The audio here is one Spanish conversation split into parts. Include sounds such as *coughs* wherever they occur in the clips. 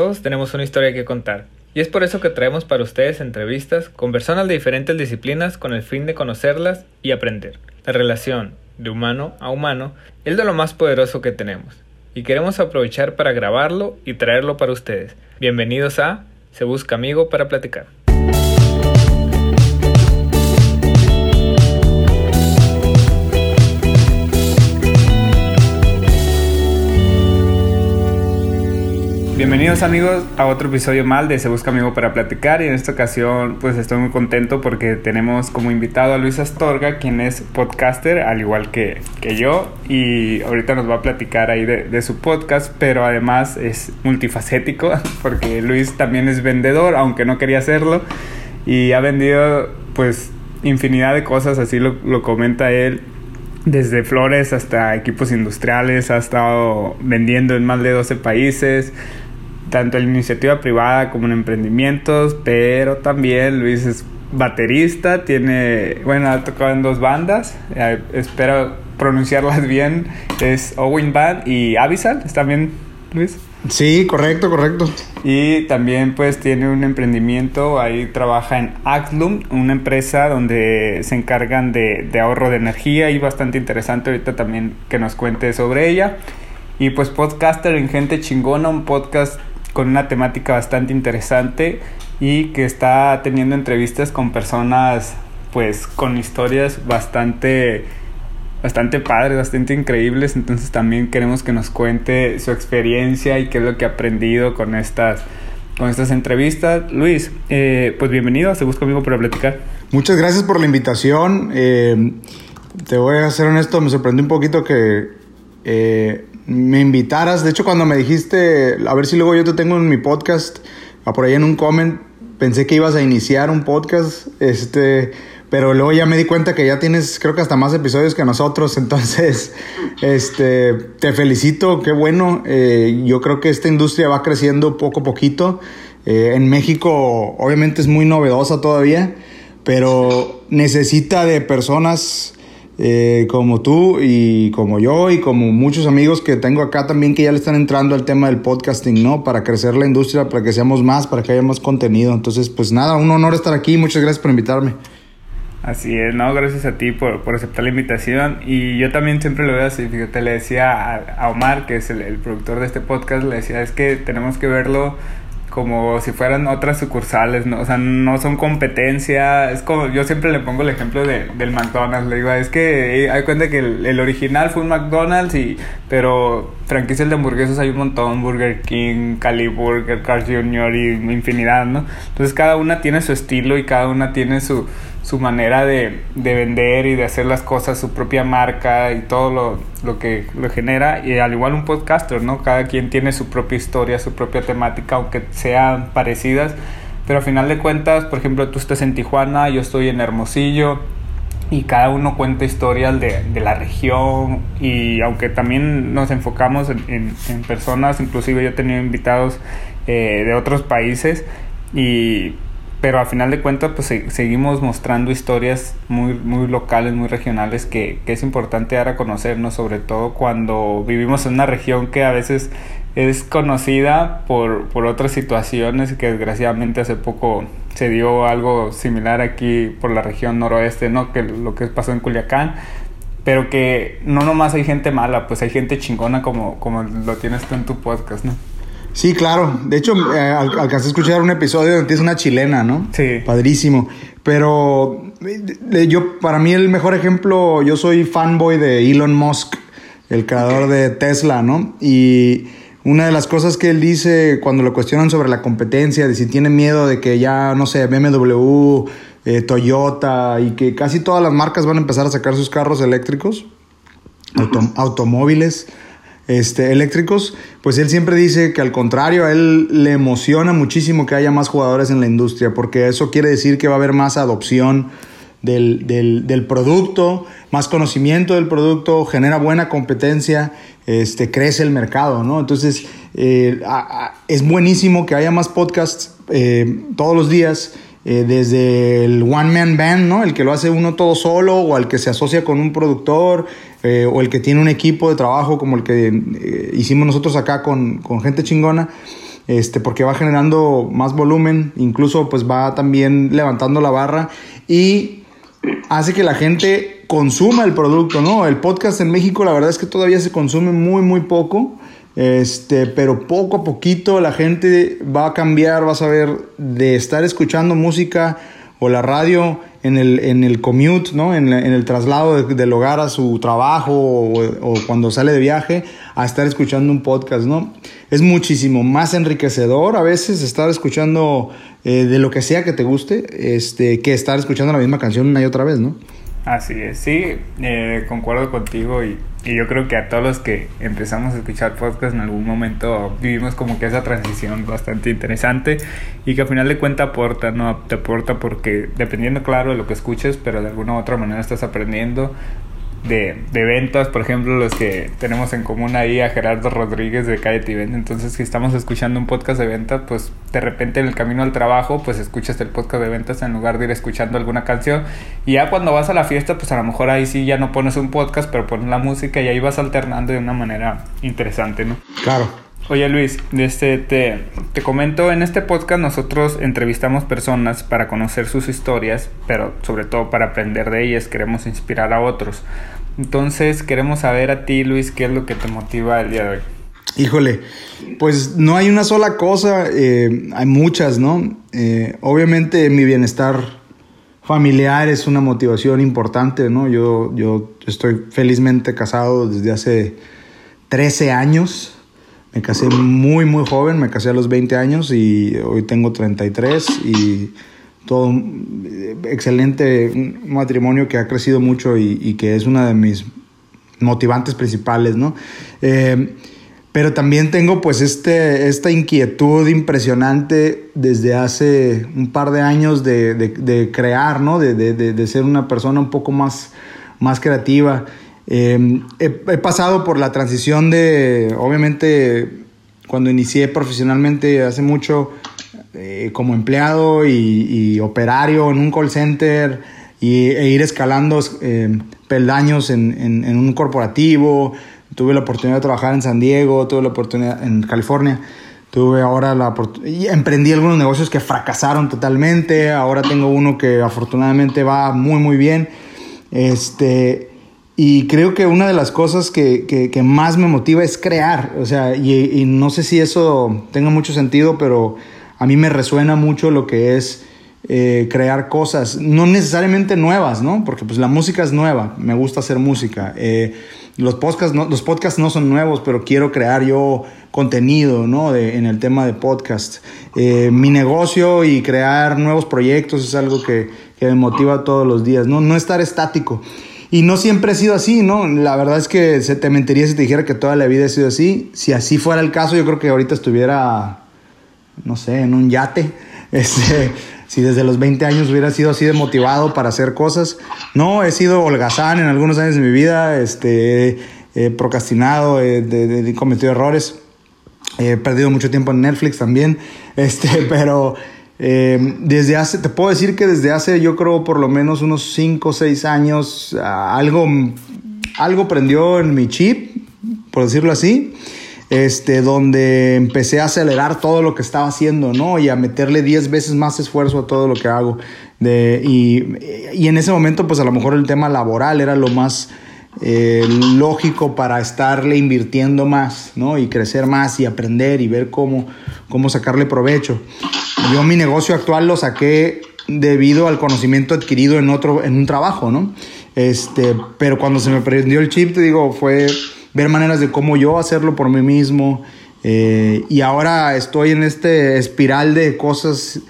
Todos tenemos una historia que contar. Y es por eso que traemos para ustedes entrevistas con personas de diferentes disciplinas con el fin de conocerlas y aprender. La relación de humano a humano es de lo más poderoso que tenemos. Y queremos aprovechar para grabarlo y traerlo para ustedes. Bienvenidos a Se Busca Amigo para Platicar. Bienvenidos amigos a otro episodio mal de Se Busca Amigo para Platicar. Y en esta ocasión pues estoy muy contento porque tenemos como invitado a Luis Astorga quien es podcaster al igual que, que yo. Y ahorita nos va a platicar ahí de, de, su podcast pero además es multifacético *laughs* porque Luis también es vendedor aunque no quería hacerlo. Y ha vendido pues infinidad de cosas así lo, lo comenta él desde flores hasta equipos industriales, ha estado vendiendo en más de 12 países, tanto en iniciativa privada como en emprendimientos, pero también Luis es baterista, tiene, bueno, ha tocado en dos bandas, eh, espero pronunciarlas bien, es Owen Band y Avisal, ¿está bien Luis? Sí, correcto, correcto. Y también pues tiene un emprendimiento, ahí trabaja en Actlum, una empresa donde se encargan de, de ahorro de energía y bastante interesante ahorita también que nos cuente sobre ella. Y pues podcaster en Gente Chingona, un podcast con una temática bastante interesante y que está teniendo entrevistas con personas pues con historias bastante bastante padres, bastante increíbles, entonces también queremos que nos cuente su experiencia y qué es lo que ha aprendido con estas con estas entrevistas. Luis, eh, pues bienvenido, se busca conmigo para platicar. Muchas gracias por la invitación. Eh, te voy a ser honesto, me sorprendió un poquito que eh, me invitaras. De hecho, cuando me dijiste, a ver si luego yo te tengo en mi podcast, por ahí en un comment, pensé que ibas a iniciar un podcast, este, pero luego ya me di cuenta que ya tienes, creo que hasta más episodios que nosotros, *laughs* entonces, este, te felicito, qué bueno. Eh, yo creo que esta industria va creciendo poco a poquito. Eh, en México, obviamente, es muy novedosa todavía, pero necesita de personas eh, como tú y como yo y como muchos amigos que tengo acá también que ya le están entrando al tema del podcasting, ¿no? Para crecer la industria, para que seamos más, para que haya más contenido. Entonces, pues nada, un honor estar aquí. Muchas gracias por invitarme. Así es, no, gracias a ti por, por aceptar la invitación. Y yo también siempre lo veo así, fíjate, le decía a, a Omar, que es el, el, productor de este podcast, le decía, es que tenemos que verlo como si fueran otras sucursales, ¿no? O sea, no son competencia, es como, yo siempre le pongo el ejemplo de, del McDonald's, le digo, es que eh, hay cuenta que el, el, original fue un McDonald's, y, pero franquicias de hamburguesas hay un montón, Burger King, Cali Burger, Carl Jr. y infinidad, ¿no? Entonces cada una tiene su estilo y cada una tiene su su manera de, de, vender y de hacer las cosas, su propia marca y todo lo, lo, que lo genera. Y al igual un podcaster, ¿no? Cada quien tiene su propia historia, su propia temática, aunque sean parecidas. Pero al final de cuentas, por ejemplo, tú estás en Tijuana, yo estoy en Hermosillo. Y cada uno cuenta historias de, de la región. Y aunque también nos enfocamos en, en, en personas, inclusive yo he tenido invitados eh, de otros países. Y pero al final de cuentas pues seguimos mostrando historias muy, muy locales, muy regionales que, que es importante dar a conocernos, sobre todo cuando vivimos en una región que a veces es conocida por, por otras situaciones que desgraciadamente hace poco se dio algo similar aquí por la región noroeste, ¿no? Que lo que pasó en Culiacán, pero que no nomás hay gente mala, pues hay gente chingona como, como lo tienes tú en tu podcast, ¿no? Sí, claro. De hecho, eh, alcancé a escuchar un episodio donde es una chilena, ¿no? Sí. Padrísimo. Pero eh, yo, para mí el mejor ejemplo, yo soy fanboy de Elon Musk, el creador de Tesla, ¿no? Y una de las cosas que él dice cuando lo cuestionan sobre la competencia, de si tiene miedo de que ya, no sé, BMW, eh, Toyota y que casi todas las marcas van a empezar a sacar sus carros eléctricos, auto, automóviles este, eléctricos, pues él siempre dice que al contrario, a él le emociona muchísimo que haya más jugadores en la industria, porque eso quiere decir que va a haber más adopción del, del, producto, más conocimiento del producto, genera buena competencia, este, crece el mercado, ¿no? Entonces, eh, es buenísimo que haya más podcasts eh, todos los días. Eh, desde el one man band, ¿no? El que lo hace uno todo solo o al que se asocia con un productor eh, o el que tiene un equipo de trabajo como el que eh, hicimos nosotros acá con, con, gente chingona. este, porque va generando más volumen, incluso pues va también levantando la barra y hace que la gente consuma el producto, ¿no? El podcast en México la verdad es que todavía se consume muy, muy poco. Este, pero poco a poquito la gente va a cambiar, va a saber de estar escuchando música o la radio en el, en el commute, ¿no? En, el traslado del hogar a su trabajo o, cuando sale de viaje, a estar escuchando un podcast, ¿no? Es muchísimo más enriquecedor a veces estar escuchando eh, de lo que sea que te guste, este, que estar escuchando la misma canción una y otra vez, ¿no? Así es, sí, eh, concuerdo contigo y, y, yo creo que a todos los que empezamos a escuchar podcast en algún momento vivimos como que esa transición bastante interesante y que al final de cuentas aporta, ¿no? Te aporta porque dependiendo, claro, de lo que escuches, pero de alguna u otra manera estás aprendiendo, de, de, ventas, por ejemplo, los que tenemos en común ahí a Gerardo Rodríguez de Calle Tibet. Entonces, si estamos escuchando un podcast de ventas, pues de repente en el camino al trabajo, pues escuchas el podcast de ventas en lugar de ir escuchando alguna canción. Y ya cuando vas a la fiesta, pues a lo mejor ahí sí ya no pones un podcast, pero pones la música y ahí vas alternando de una manera interesante, ¿no? Claro. Oye Luis, este, te, te comento, en este podcast nosotros entrevistamos personas para conocer sus historias, pero sobre todo para aprender de ellas, queremos inspirar a otros. Entonces queremos saber a ti Luis, ¿qué es lo que te motiva el día de hoy? Híjole, pues no hay una sola cosa, eh, hay muchas, ¿no? Eh, obviamente mi bienestar familiar es una motivación importante, ¿no? Yo, yo estoy felizmente casado desde hace 13 años. Me casé muy, muy joven, me casé a los 20 años y hoy tengo 33 y todo excelente matrimonio que ha crecido mucho y, que es una de mis motivantes principales, ¿no? Eh, pero también tengo pues este, esta inquietud impresionante desde hace un par de años de, de, crear, ¿no? De, de, ser una persona un poco más, más creativa. Em, he, pasado por la transición de, obviamente, cuando inicié profesionalmente hace mucho eh, como empleado y, operario en un call center y, e ir escalando em, peldaños en, un corporativo. Tuve la oportunidad de trabajar en San Diego, tuve la oportunidad en California. Tuve ahora la y emprendí algunos negocios que fracasaron totalmente. Ahora tengo uno que afortunadamente va muy muy bien. Este, y creo que una de las cosas que, que, más me motiva es crear. O sea, y, no sé si eso tenga mucho sentido, pero a mí me resuena mucho lo que es eh, crear cosas, no necesariamente nuevas, ¿no? Porque pues la música es nueva, me gusta hacer música. Eh, los, podcasts no, los podcasts no son nuevos, pero quiero crear yo contenido, ¿no? En el tema de podcast. Eh, mi negocio y crear nuevos proyectos es algo que, que me motiva todos los días, ¿no? No estar estático. Y no siempre ha sido así, ¿no? La verdad es que se te mentiría si te dijera que toda la vida ha sido así. Si así fuera el caso, yo creo que ahorita estuviera, no sé, en un yate. *laughs* Este, si desde los 20 años hubiera sido así de motivado para hacer cosas. No, he sido holgazán en algunos años de mi vida, este, he procrastinado, he, cometido errores. He perdido mucho tiempo en Netflix también, *laughs* este, pero eh, desde hace, te puedo decir que desde hace, yo creo, por lo menos unos 5 o 6 años, algo, algo prendió en mi chip, por decirlo así, este, donde empecé a acelerar todo lo que estaba haciendo, ¿no? Y a meterle 10 veces más esfuerzo a todo lo que hago. De, y, y, en ese momento, pues a lo mejor el tema laboral era lo más eh, lógico para estarle invirtiendo más, ¿no? Y crecer más y aprender y ver cómo, cómo sacarle provecho. Yo mi negocio actual lo saqué debido al conocimiento adquirido en otro, en un trabajo, ¿no? Este, pero cuando se me prendió el chip, te digo, fue ver maneras de cómo yo hacerlo por mí mismo. Eh, y ahora estoy en este espiral de cosas,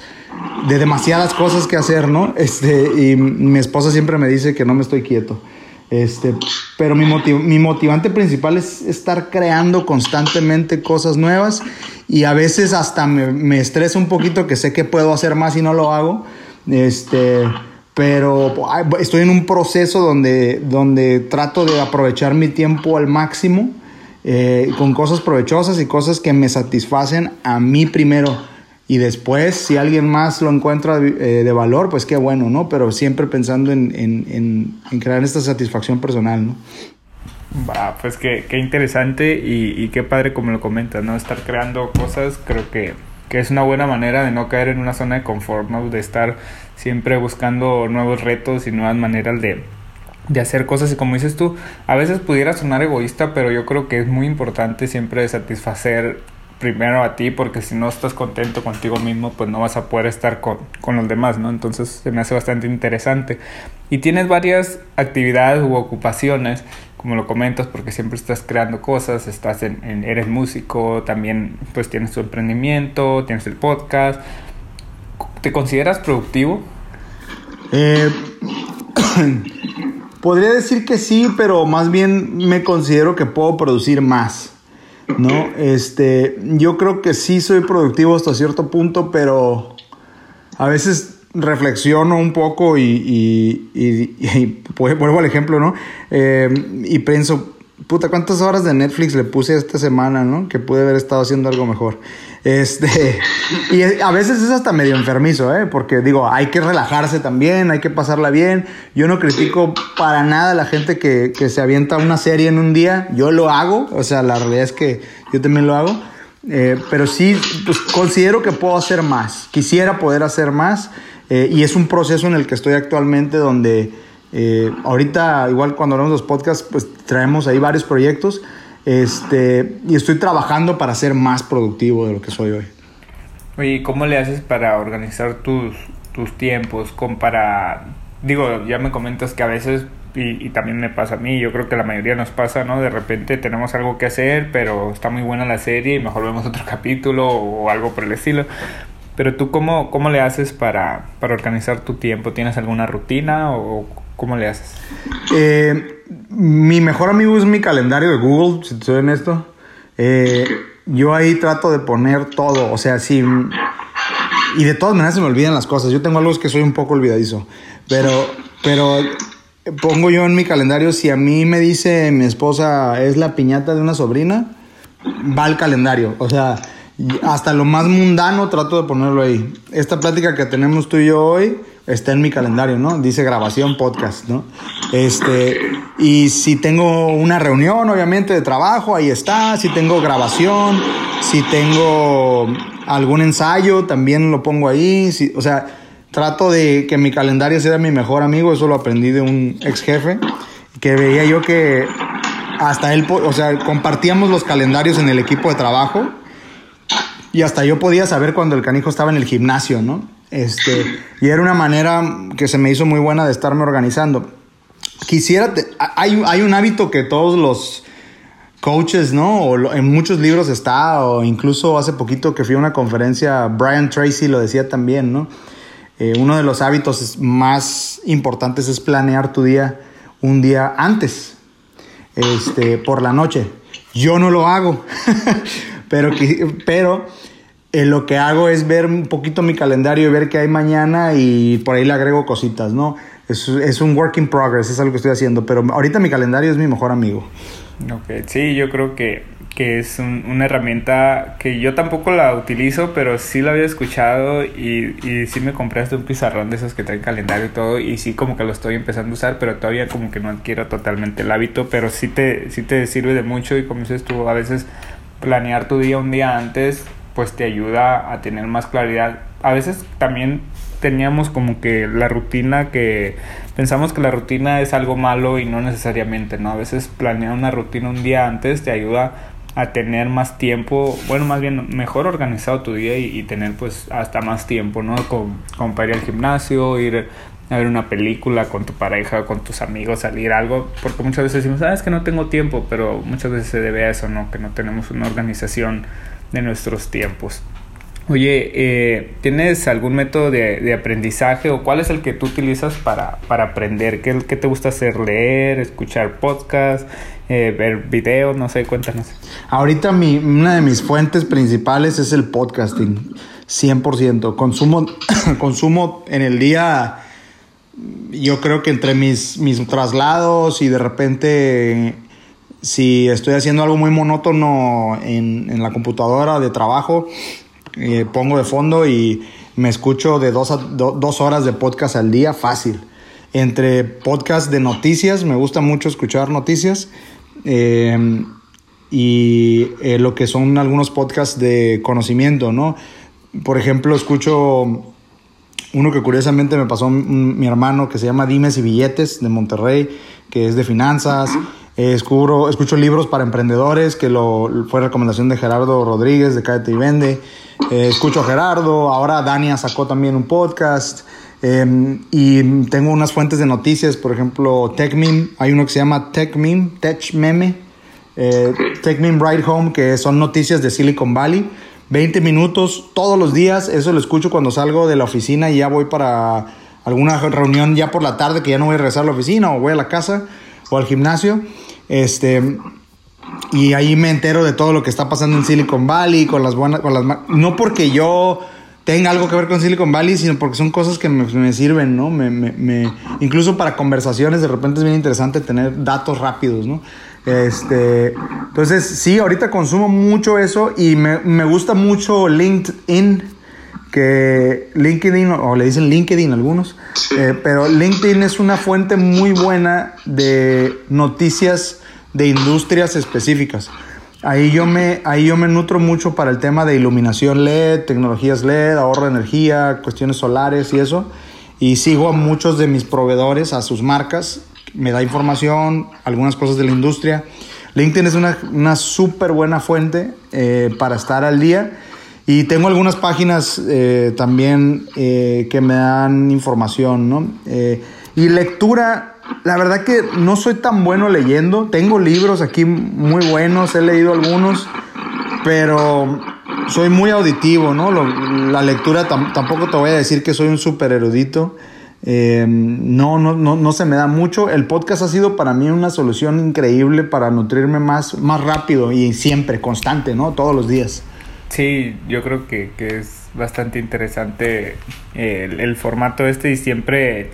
de demasiadas cosas que hacer, ¿no? Este, y mi esposa siempre me dice que no me estoy quieto. Este, pero mi, motivante principal es estar creando constantemente cosas nuevas y a veces hasta me, me estresa un poquito que sé que puedo hacer más y no lo hago. Este, pero estoy en un proceso donde, donde trato de aprovechar mi tiempo al máximo eh, con cosas provechosas y cosas que me satisfacen a mí primero y después, si alguien más lo encuentra eh, de valor, pues qué bueno, ¿no? Pero siempre pensando en, en, en, crear esta satisfacción personal, ¿no? Va, pues qué, qué interesante y, y, qué padre como lo comentas, ¿no? Estar creando cosas creo que, que, es una buena manera de no caer en una zona de confort, ¿no? De estar siempre buscando nuevos retos y nuevas maneras de, de hacer cosas y como dices tú, a veces pudiera sonar egoísta, pero yo creo que es muy importante siempre satisfacer primero a ti porque si no estás contento contigo mismo pues no vas a poder estar con, con, los demás, ¿no? Entonces se me hace bastante interesante. Y tienes varias actividades u ocupaciones, como lo comentas, porque siempre estás creando cosas, estás en, eres músico, también pues tienes tu emprendimiento, tienes el podcast. ¿Te consideras productivo? Eh, *coughs* podría decir que sí, pero más bien me considero que puedo producir más. ¿No? Este, yo creo que sí soy productivo hasta cierto punto, pero a veces reflexiono un poco y, y, y, *laughs* vuelvo al ejemplo, ¿no? Eh, y pienso, puta, ¿cuántas horas de Netflix le puse esta semana, ¿no? Que pude haber estado haciendo algo mejor. Este, *laughs* y a veces es hasta medio enfermizo, ¿eh? Porque digo, hay que relajarse también, hay que pasarla bien. Yo no critico para nada a la gente que, que se avienta una serie en un día. Yo lo hago, o sea, la realidad es que yo también lo hago. Eh, pero sí, pues considero que puedo hacer más. Quisiera poder hacer más. Eh, y es un proceso en el que estoy actualmente donde eh, ahorita, igual cuando hablamos de los podcasts, pues traemos ahí varios proyectos este, y estoy trabajando para ser más productivo de lo que soy hoy. Oye, ¿cómo le haces para organizar tus, tus tiempos? Con para, digo, ya me comentas que a veces, y, también me pasa a mí, yo creo que la mayoría nos pasa, ¿no? De repente tenemos algo que hacer, pero está muy buena la serie y mejor vemos otro *laughs* capítulo o algo por el estilo. Pero tú, ¿cómo, cómo le haces para, para organizar tu tiempo? ¿Tienes alguna rutina o cómo le haces? Eh mi mejor amigo es mi calendario de Google, si te soy honesto. Eh, yo ahí trato de poner todo, o sea, sí. Y de todas maneras se me olvidan las cosas. Yo tengo algo que soy un poco olvidadizo. Pero, pero pongo yo en mi calendario, si a mí me dice mi esposa es la piñata de una sobrina, va al calendario. O sea, hasta lo más mundano trato de ponerlo ahí. Esta plática que tenemos tú y yo hoy está en mi calendario, ¿no? Dice grabación podcast, ¿no? Este, y si tengo una reunión, obviamente, de trabajo, ahí está. Si tengo grabación, si tengo algún ensayo, también lo pongo ahí. Si, o sea, trato de que mi calendario sea mi mejor amigo. Eso lo aprendí de un ex jefe, que veía yo que hasta él, o sea, compartíamos los calendarios en el equipo de trabajo. Y hasta yo podía saber cuando el canijo estaba en el gimnasio, ¿no? Este, y era una manera que se me hizo muy buena de estarme organizando. Quisiera, hay, hay un hábito que todos los coaches, ¿no? O en muchos libros está, o incluso hace poquito que fui a una conferencia, Brian Tracy lo decía también, ¿no? Eh, uno de los hábitos más importantes es planear tu día un día antes, este, por la noche. Yo no lo hago, *laughs* pero, pero eh, lo que hago es ver un poquito mi calendario y ver qué hay mañana y por ahí le agrego cositas, ¿no? Es, es, un work in progress, es algo que estoy haciendo, pero ahorita mi calendario es mi mejor amigo. Ok, sí, yo creo que, que es una herramienta que yo tampoco la utilizo, pero sí la había escuchado y, y sí me compraste un pizarrón de esos que traen calendario y todo y sí como que lo estoy empezando a usar, pero todavía como que no adquiero totalmente el hábito, pero sí te, sí te sirve de mucho y como dices tú, a veces planear tu día un día antes pues te ayuda a tener más claridad. A veces también teníamos como que la rutina que pensamos que la rutina es algo malo y no necesariamente, ¿no? A veces planear una rutina un día antes te ayuda a tener más tiempo, bueno, más bien mejor organizado tu día y, tener pues hasta más tiempo, ¿no? Como, para ir al gimnasio, ir a ver una película con tu pareja, con tus amigos, salir algo, porque muchas veces decimos, ah, es que no tengo tiempo, pero muchas veces se debe a eso, ¿no? Que no tenemos una organización de nuestros tiempos. Oye, eh, ¿tienes algún método de, aprendizaje o cuál es el que tú utilizas para, para aprender? ¿Qué, ¿Qué, te gusta hacer? ¿Leer, escuchar podcast, eh, ver videos? No sé, cuéntanos. Ahorita mi, una de mis fuentes principales es el podcasting, 100%. Consumo, *coughs* consumo en el día, yo creo que entre mis, mis traslados y de repente si estoy haciendo algo muy monótono en, la computadora de trabajo, eh, pongo de fondo y me escucho de dos, a, dos horas de podcast al día fácil. Entre podcast de noticias, me gusta mucho escuchar noticias. eh, y eh, lo que son algunos podcasts de conocimiento, ¿no? Por ejemplo, escucho uno que curiosamente me pasó mi hermano que se llama Dimes y Billetes de Monterrey, que es de finanzas. Escucho, escucho libros para emprendedores, que lo, fue recomendación de Gerardo Rodríguez de Cállate y Vende. escucho a Gerardo, ahora Dania sacó también un podcast. Em, y tengo unas fuentes de noticias, por ejemplo, TechMeme, hay uno que se llama TechMeme, TechMeme, eh, TechMeme Ride Home, que son noticias de Silicon Valley. 20 minutos todos los días, eso lo escucho cuando salgo de la oficina y ya voy para alguna reunión ya por la tarde que ya no voy a regresar a la oficina o voy a la casa o al gimnasio. Este, y ahí me entero de todo lo que está pasando en Silicon Valley, con las buenas, con las no porque yo tenga algo que ver con Silicon Valley, sino porque son cosas que me, sirven, ¿no? Me, me, incluso para conversaciones de repente es bien interesante tener datos rápidos, ¿no? Este, entonces, sí, ahorita consumo mucho eso y me, gusta mucho LinkedIn, que LinkedIn, o le dicen LinkedIn algunos, eh, pero LinkedIn es una fuente muy buena de noticias de industrias específicas. Ahí yo, me, ahí yo me nutro mucho para el tema de iluminación LED, tecnologías LED, ahorro de energía, cuestiones solares y eso. Y sigo a muchos de mis proveedores, a sus marcas. Me da información, algunas cosas de la industria. LinkedIn es una, una súper buena fuente eh, para estar al día. Y tengo algunas páginas eh, también eh, que me dan información, ¿no? y lectura, la verdad que no soy tan bueno leyendo. Tengo libros aquí muy buenos, he leído algunos, pero soy muy auditivo, ¿no? la lectura tampoco te voy a decir que soy un súper erudito. Eh, no, no, no, no se me da mucho. El podcast ha sido para mí una solución increíble para nutrirme más, más rápido y siempre, constante, ¿no? Todos los días. Sí, yo creo que, es bastante interesante el, formato este y siempre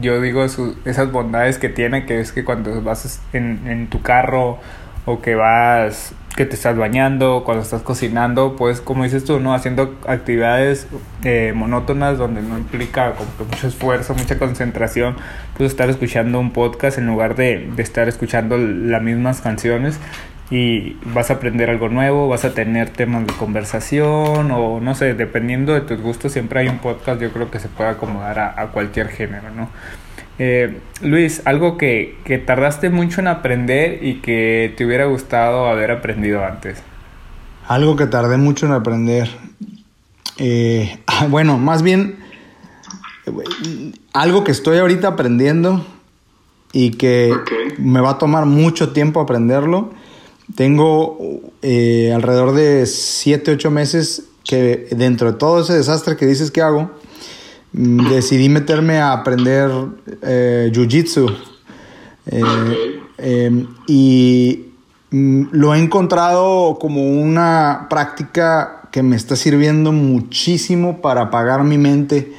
yo digo esas bondades que tiene, que es que cuando vas en, en tu carro o que vas, que te estás bañando, cuando estás cocinando, pues como dices tú, ¿no? Haciendo actividades eh, monótonas donde no implica como mucho esfuerzo, mucha concentración, pues estar escuchando un podcast en lugar de, de estar escuchando las mismas canciones y vas a aprender algo nuevo, vas a tener temas de conversación o no sé, dependiendo de tus gustos, siempre hay un podcast yo creo que se puede acomodar a, cualquier género, ¿no? Eh, Luis, algo que, que, tardaste mucho en aprender y que te hubiera gustado haber aprendido antes. Algo que tardé mucho en aprender. Eh, *laughs* bueno, más bien algo que estoy ahorita aprendiendo y que me va a tomar mucho tiempo aprenderlo tengo eh, alrededor de 7, 8 meses que dentro de todo ese desastre que dices que hago, mm, *coughs* decidí meterme a aprender eh, Jiu-Jitsu. Eh, em, y mm, lo he encontrado como una práctica que me está sirviendo muchísimo para apagar mi mente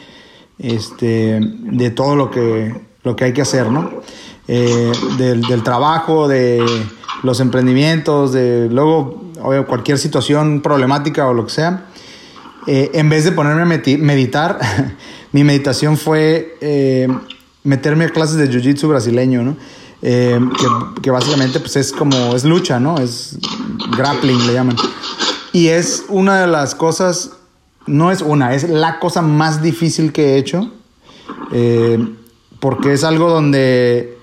este, de todo lo que, lo que hay que hacer, ¿no? del, del trabajo, de los emprendimientos, de luego cualquier situación problemática o lo que sea, eh, en vez de ponerme a meditar, *laughs* mi meditación fue eh, meterme a clases de jiu-jitsu brasileño, ¿no? Eh, que, básicamente pues es como, es lucha, ¿no? Es grappling, le llaman. Y es una de las cosas, no es una, es la cosa más difícil que he hecho, porque es algo donde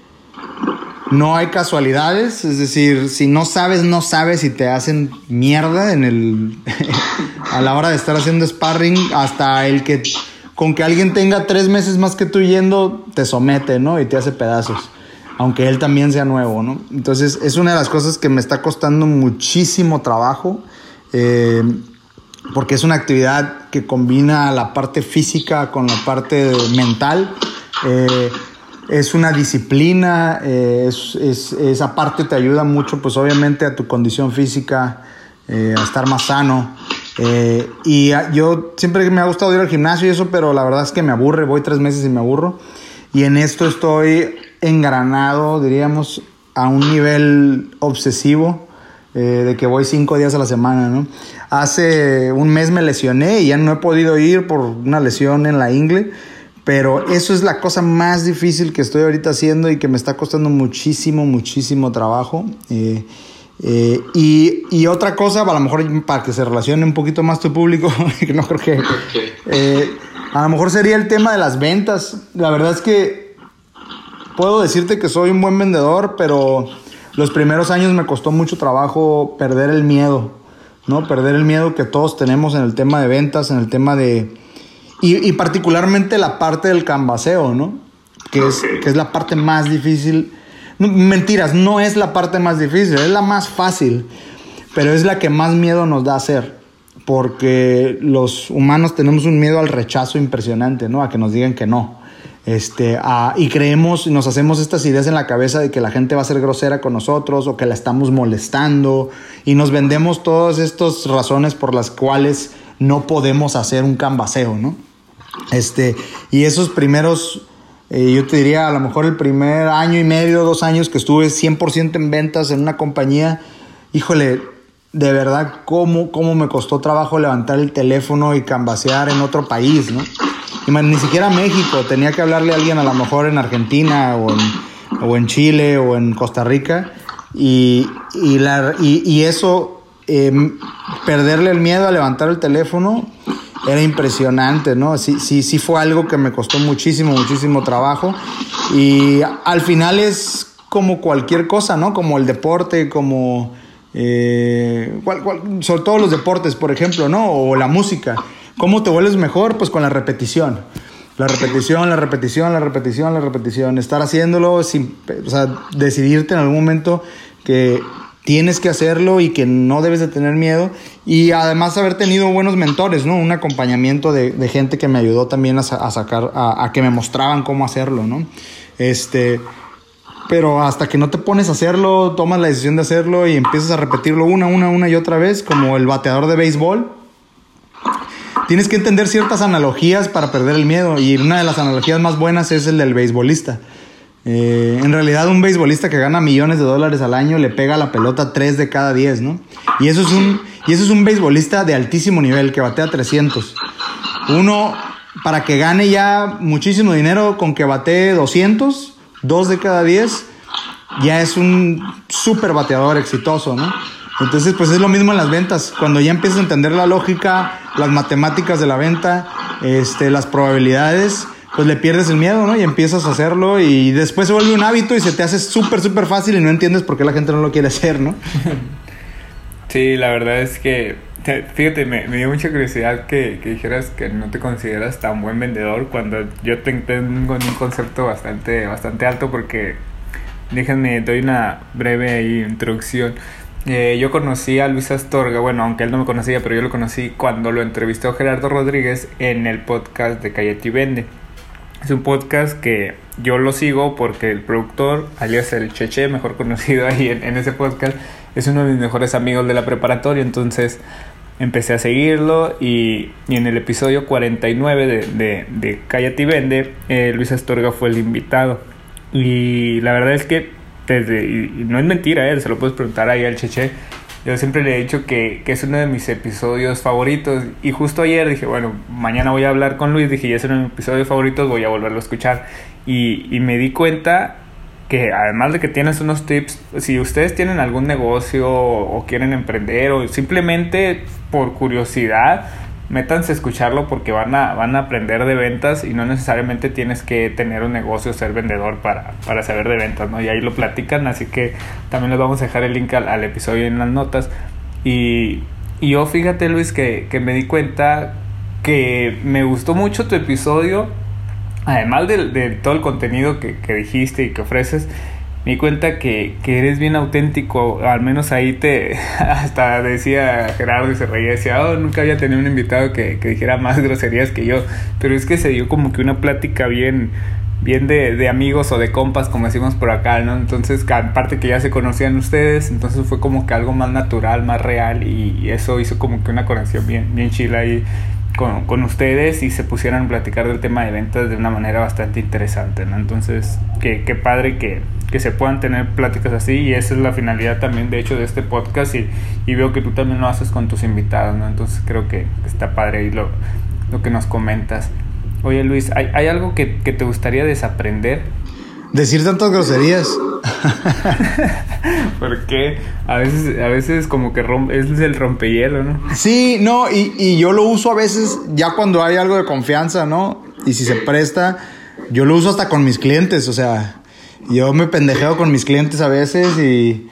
no hay casualidades, es decir, si no sabes, no sabes y te hacen mierda en el *laughs* a la hora de estar haciendo sparring, hasta el que con que alguien tenga tres meses más que tú yendo, te somete, ¿no? Y te hace pedazos, aunque él también sea nuevo, ¿no? Entonces es una de las cosas que me está costando muchísimo trabajo, eh, porque es una actividad que combina la parte física con la parte mental. Eh, es una disciplina, eh, es, es, esa parte te ayuda mucho, pues obviamente a tu condición física, eh, a estar más sano. Eh, y yo siempre me ha gustado ir al gimnasio y eso, pero la verdad es que me aburre, voy tres meses y me aburro. Y en esto estoy engranado, diríamos, a un nivel obsesivo, de que voy cinco días a la semana, ¿no? Hace un mes me lesioné y ya no he podido ir por una lesión en la ingle Pero eso es la cosa más difícil que estoy ahorita haciendo y que me está costando muchísimo, muchísimo trabajo. Eh, eh, y, y, otra cosa, a lo mejor para que se relacione un poquito más tu público, *laughs* que no creo que... Eh, a lo mejor sería el tema de las ventas. La verdad es que puedo decirte que soy un buen vendedor, pero los primeros años me costó mucho trabajo perder el miedo, ¿no? Perder el miedo que todos tenemos en el tema de ventas, en el tema de y, particularmente la parte del canvaseo, ¿no? Que es, que es la parte más difícil. mentiras, no es la parte más difícil, es la más fácil, pero es la que más miedo nos da hacer. Porque los humanos tenemos un miedo al rechazo impresionante, ¿no? A que nos digan que no. Este, y creemos, nos hacemos estas ideas en la cabeza de que la gente va a ser grosera con nosotros o que la estamos molestando y nos vendemos todas estas razones por las cuales no podemos hacer un canvaseo, ¿no? Este, y esos primeros, eh, yo te diría, a lo mejor el primer año y medio, dos años que estuve 100% en ventas en una compañía, híjole, de verdad, cómo, cómo me costó trabajo levantar el teléfono y cambasear en otro país, ¿no? Y ni siquiera México, tenía que hablarle a alguien a lo mejor en Argentina o en, o en Chile o en Costa Rica. Y, y, eso, em, perderle el miedo a levantar el teléfono, era impresionante, ¿no? Sí, sí, sí fue algo que me costó muchísimo, muchísimo trabajo. Y al final es como cualquier cosa, ¿no? Como el deporte, como... Eh, sobre todo los deportes, por ejemplo, ¿no? O la música. ¿Cómo te vuelves mejor? Pues con la repetición. La repetición, la repetición, la repetición, la repetición. Estar haciéndolo sin, o sea, decidirte en algún momento que tienes que hacerlo y que no debes de tener miedo. Y además haber tenido buenos mentores, ¿no? Un acompañamiento de, gente que me ayudó también a, sacar, a, que me mostraban cómo hacerlo, ¿no? Este, pero hasta que no te pones a hacerlo, tomas la decisión de hacerlo y empiezas a repetirlo una, una, una y otra vez, como el bateador de béisbol. Tienes que entender ciertas analogías para perder el miedo y una de las analogías más buenas es el del beisbolista. Eh, en realidad un beisbolista que gana millones de dólares al año le pega la pelota 3 de cada 10, ¿no? Y eso es un, y eso es un beisbolista de altísimo nivel que batea 300. Uno, para que gane ya muchísimo dinero con que batee 200, 2 de cada 10, ya es un súper bateador exitoso, ¿no? Entonces, pues es lo mismo en las ventas. Cuando ya empiezas a entender la lógica, las matemáticas de la venta, este, las probabilidades, pues le pierdes el miedo, ¿no? Y empiezas a hacerlo y después se vuelve un hábito y se te hace súper, súper fácil y no entiendes por qué la gente no lo quiere hacer, ¿no? *laughs* Sí, la verdad es que, fíjate, me, dio mucha curiosidad que, dijeras que no te consideras tan buen vendedor cuando yo tengo un concepto bastante, bastante alto porque, déjenme, doy una breve introducción. Eh, yo conocí a Luis Astorga, bueno, aunque él no me conocía, pero yo lo conocí cuando lo entrevistó Gerardo Rodríguez en el podcast de Cayeti Vende. Es un podcast que yo lo sigo porque el productor, alias el Cheche, mejor conocido ahí en, ese podcast, es uno de mis mejores amigos de la preparatoria. Entonces empecé a seguirlo y, en el episodio 49 de, de, de Cállate y Vende, eh, Luis Astorga fue el invitado. Y la verdad es que, desde, y, no es mentira, eh, se lo puedes preguntar ahí al Cheche yo siempre le he dicho que, que, es uno de mis episodios favoritos. Y justo ayer dije, bueno, mañana voy a hablar con Luis. Dije, ya es uno de mis episodios favoritos, voy a volverlo a escuchar. Y, y me di cuenta que además de que tienes unos tips, si ustedes tienen algún negocio o quieren emprender o simplemente por curiosidad, métanse a escucharlo porque van a, van a aprender de ventas y no necesariamente tienes que tener un negocio, ser vendedor para, para saber de ventas, ¿no? Y ahí lo platican, así que también les vamos a dejar el link al, episodio en las notas. Y, y, yo fíjate Luis que, que me di cuenta que me gustó mucho tu episodio, además de, de todo el contenido que, que dijiste y que ofreces, me di cuenta que, que, eres bien auténtico, al menos ahí te, *laughs* hasta decía Gerardo y se reía, decía, oh, nunca había tenido un invitado que, que, dijera más groserías que yo, pero es que se dio como que una plática bien, bien de, de amigos o de compas, como decimos por acá, ¿no? Entonces, aparte que ya se conocían ustedes, entonces fue como que algo más natural, más real, y, y eso hizo como que una conexión bien, bien chila ahí con, con, ustedes y se pusieran a platicar del tema de ventas de una manera bastante interesante, ¿no? Entonces, qué, qué padre que, que, se puedan tener pláticas así y esa es la finalidad también, de hecho, de este podcast y, y veo que tú también lo haces con tus invitados, ¿no? Entonces, creo que está padre ahí lo, lo que nos comentas. Oye Luis, ¿hay, hay algo que, que, te gustaría desaprender? Decir tantas groserías. *laughs* Porque a veces, a veces como que rompe, es el rompehielo, ¿no? Sí, no, y, y yo lo uso a veces ya cuando hay algo de confianza, ¿no? Y si se presta, yo lo uso hasta con mis clientes, o sea, yo me pendejeo con mis clientes a veces y,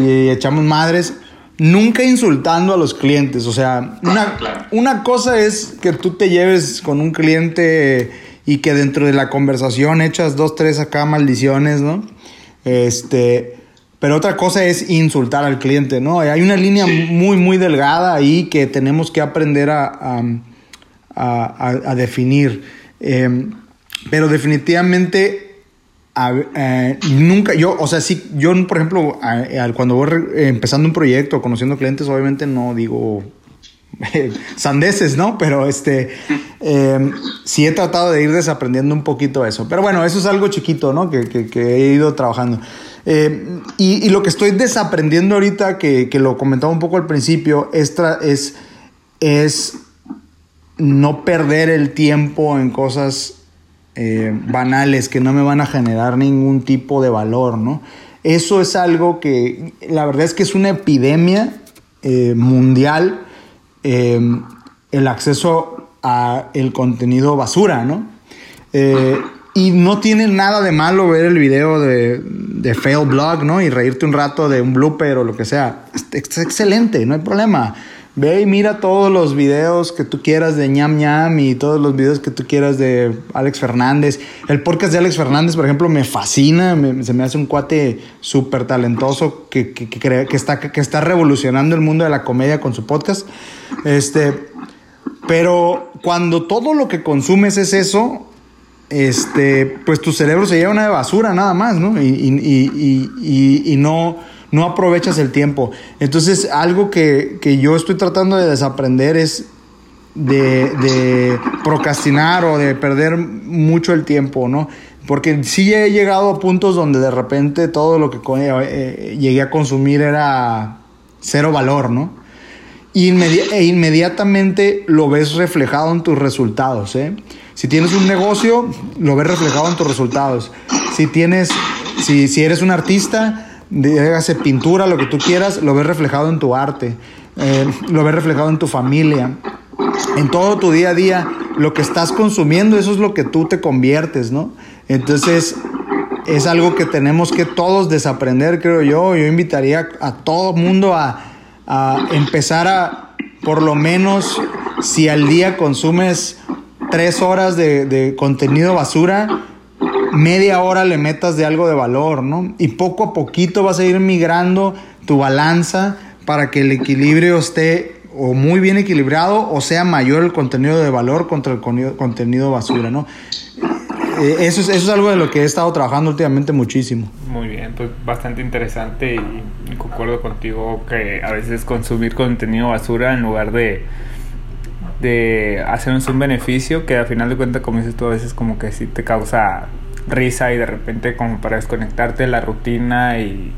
y echamos madres nunca insultando a los clientes. O sea, una, una cosa es que tú te lleves con un cliente y que dentro de la conversación echas dos, tres acá maldiciones, ¿no? Este, pero otra cosa es insultar al cliente, ¿no? Hay una línea muy, muy delgada ahí que tenemos que aprender a, a, a, a definir. Eh, pero definitivamente eh, nunca, yo, o sea, sí, yo, por ejemplo, cuando voy empezando un proyecto, conociendo clientes, obviamente no digo *laughs* sandeces, ¿no? Pero este, eh, sí he tratado de ir desaprendiendo un poquito eso. Pero bueno, eso es algo chiquito, ¿no? Que, he ido trabajando. Eh, y, lo que estoy desaprendiendo ahorita, que, lo comentaba un poco al principio, es, es, es no perder el tiempo en cosas eh, banales que no me van a generar ningún tipo de valor, ¿no? Eso es algo que la verdad es que es una epidemia eh, mundial eh, el acceso a el contenido basura, ¿no? y no tiene nada de malo ver el video de, de Fail Blog, ¿no? Y reírte un rato de un blooper o lo que sea. Es excelente, no hay problema. Ve y mira todos los videos que tú quieras de ñam ñam y todos los videos que tú quieras de Alex Fernández. El podcast de Alex Fernández, por ejemplo, me fascina. se me hace un cuate súper talentoso que, que, que, está, que está revolucionando el mundo de la comedia con su podcast. Este, pero cuando todo lo que consumes es eso, este, pues tu cerebro se lleva una de basura nada más, ¿no? Y, y, y, y no no aprovechas el tiempo. Entonces, algo que, yo estoy tratando de desaprender es de, procrastinar o de perder mucho el tiempo, ¿no? Porque sí he llegado a puntos donde de repente todo lo que eh, llegué a consumir era cero valor, ¿no? e inmediatamente lo ves reflejado en tus resultados, ¿eh? Si tienes un negocio, lo ves reflejado en tus resultados. Si tienes, si, si eres un artista, dígase pintura, lo que tú quieras, lo ves reflejado en tu arte, eh, lo ves reflejado en tu familia, en todo tu día a día, lo que estás consumiendo, eso es lo que tú te conviertes, ¿no? Entonces, es algo que tenemos que todos desaprender, creo yo. Yo invitaría a todo mundo a, a empezar a, por lo menos, si al día consumes tres horas de, de contenido basura, media hora le metas de algo de valor, ¿no? Y poco a poquito vas a ir migrando tu balanza para que el equilibrio esté o muy bien equilibrado o sea mayor el contenido de valor contra el contenido basura, ¿no? Eh, eso es, eso es algo de lo que he estado trabajando últimamente muchísimo. Muy bien, pues bastante interesante y concuerdo contigo que a veces consumir contenido basura en lugar de, de hacernos un beneficio que al final de cuentas, como dices tú, a veces como que sí te causa risa y de repente como para desconectarte de la rutina y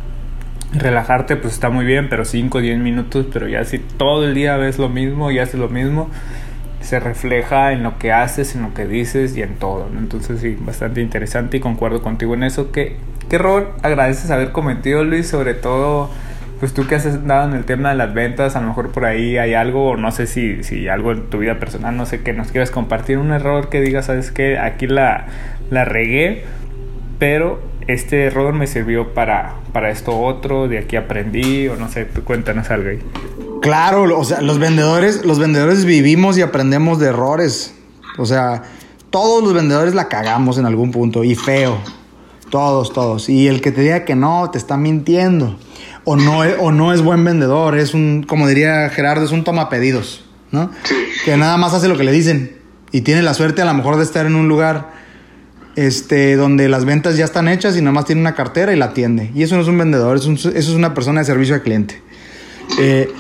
relajarte pues está muy bien, pero 5 o 10 minutos, pero ya si todo el día ves lo mismo y haces lo mismo, se refleja en lo que haces, en lo que dices y en todo, Entonces sí, bastante interesante y concuerdo contigo en eso. ¿Qué, qué error agradeces haber cometido Luis? Sobre todo, pues tú que has dado en el tema de las ventas, a lo mejor por ahí hay algo, o no sé si, si algo en tu vida personal, no sé, que nos quieras compartir, un error que digas, sabes que aquí la, la regué, pero este error me sirvió para, para esto otro, de aquí aprendí, o no sé, tú cuéntanos algo ahí. Claro, o sea, los vendedores, los vendedores vivimos y aprendemos de errores. O sea, todos los vendedores la cagamos en algún punto y feo. Todos, todos. Y el que te diga que no, te está mintiendo. O no, o no es buen vendedor, es un, como diría Gerardo, es un toma pedidos, ¿no? Que nada más hace lo que le dicen. Y tiene la suerte a lo mejor de estar en un lugar este, donde las ventas ya están hechas y nada más tiene una cartera y la atiende. Y eso no es un vendedor, eso es una persona de servicio al cliente. Eh,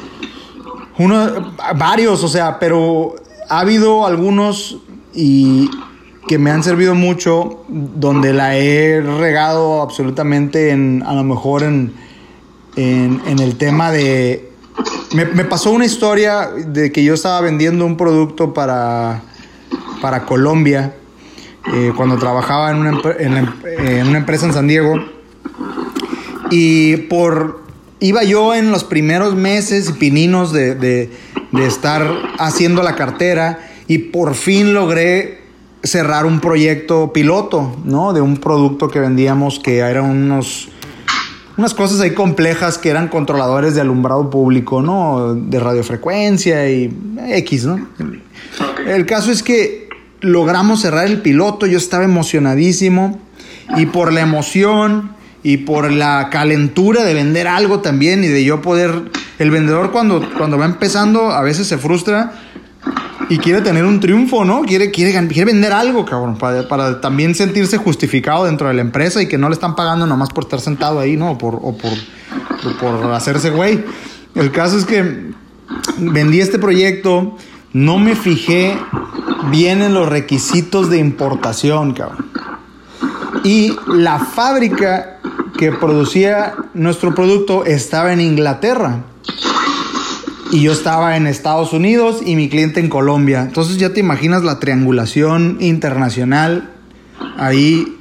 uno, varios, o sea, pero ha habido algunos y que me han servido mucho donde la he regado absolutamente en, a lo mejor en, en, en el tema de... Me, me pasó una historia de que yo estaba vendiendo un producto para para Colombia, eh, cuando trabajaba en una, en, una, empresa en San Diego. Y por iba yo en los primeros meses y pininos de, de, de, estar haciendo la cartera y por fin logré cerrar un proyecto piloto, ¿no? De un producto que vendíamos que eran unos unas cosas ahí complejas que eran controladores de alumbrado público, ¿no? De radiofrecuencia y X, ¿no? El caso es que logramos cerrar el piloto, yo estaba emocionadísimo y por la emoción y por la calentura de vender algo también y de yo poder, el vendedor cuando, cuando va empezando a veces se frustra y quiere tener un triunfo, ¿no? Quiere, quiere, quiere vender algo, cabrón, para, para, también sentirse justificado dentro de la empresa y que no le están pagando nomás por estar sentado ahí, ¿no? Por, o por, por hacerse güey. El caso es que vendí este proyecto, no me fijé bien en los requisitos de importación, cabrón. Y la fábrica que producía nuestro producto estaba en Inglaterra y yo estaba en Estados Unidos y mi cliente en Colombia. Entonces ya te imaginas la triangulación internacional ahí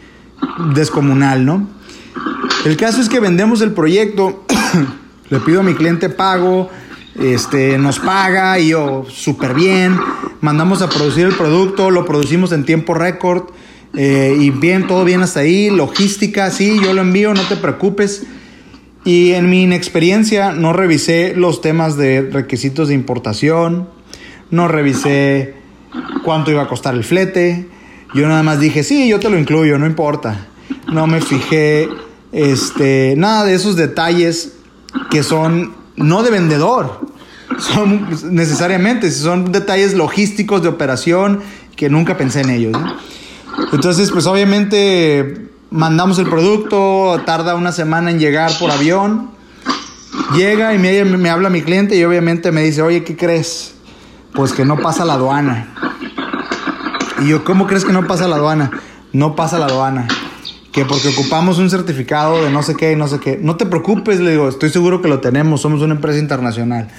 descomunal, ¿no? El caso es que vendemos el proyecto, *coughs* le pido a mi cliente pago, este, nos paga y yo súper bien, mandamos a producir el producto, lo producimos en tiempo récord eh, y bien, todo bien hasta ahí, logística, sí, yo lo envío, no te preocupes. Y en mi inexperiencia no revisé los temas de requisitos de importación, no revisé cuánto iba a costar el flete. Yo nada más dije, sí, yo te lo incluyo, no importa. No me fijé este, nada de esos detalles que son no de vendedor, son necesariamente, son detalles logísticos de operación que nunca pensé en ellos. Entonces, pues obviamente mandamos el producto, tarda una semana en llegar por avión. Llega y me, me, habla mi cliente y obviamente me dice, oye, ¿qué crees? Pues que no pasa la aduana. Y yo, ¿cómo crees que no pasa la aduana? No pasa la aduana. Que porque ocupamos un certificado de no sé qué, no sé qué. No te preocupes, le digo, estoy seguro que lo tenemos, somos una empresa internacional.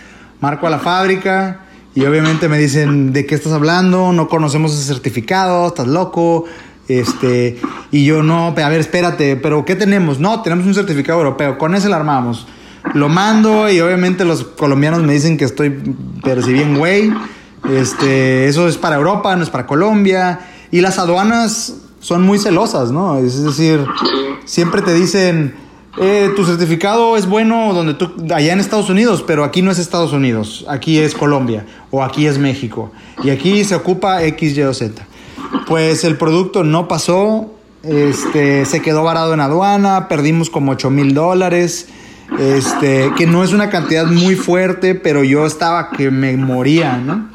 Marco a la fábrica y obviamente me dicen, ¿de qué estás hablando? No conocemos ese certificado, estás loco este, y yo, no, a ver, espérate, pero ¿qué tenemos? No, tenemos un certificado europeo, con ese lo armamos. Lo mando y obviamente los colombianos me dicen que estoy, pero si bien güey, este, eso es para Europa, no es para Colombia. Y las aduanas son muy celosas, ¿no? Es decir, siempre te dicen, eh, tu certificado es bueno donde tú, allá en Estados Unidos, pero aquí no es Estados Unidos, aquí es Colombia o aquí es México. Y aquí se ocupa X, Y o Z. Pues el producto no pasó, este, se quedó varado en aduana, perdimos como 8 mil dólares, este, que no es una cantidad muy fuerte, pero yo estaba que me moría, ¿no?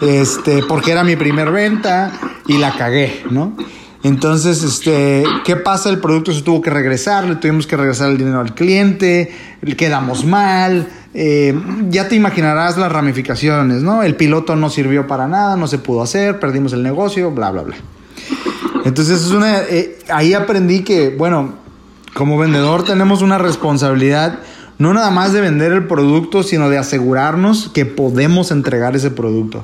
Este, porque era mi primer venta y la cagué, ¿no? Entonces, este, ¿qué pasa? El producto se tuvo que regresar, le tuvimos que regresar el dinero al cliente, quedamos mal, eh, ya te imaginarás las ramificaciones, ¿no? El piloto no sirvió para nada, no se pudo hacer, perdimos el negocio, bla, bla, bla. Entonces, es una, eh, ahí aprendí que, bueno, como vendedor tenemos una responsabilidad no nada más de vender el producto, sino de asegurarnos que podemos entregar ese producto.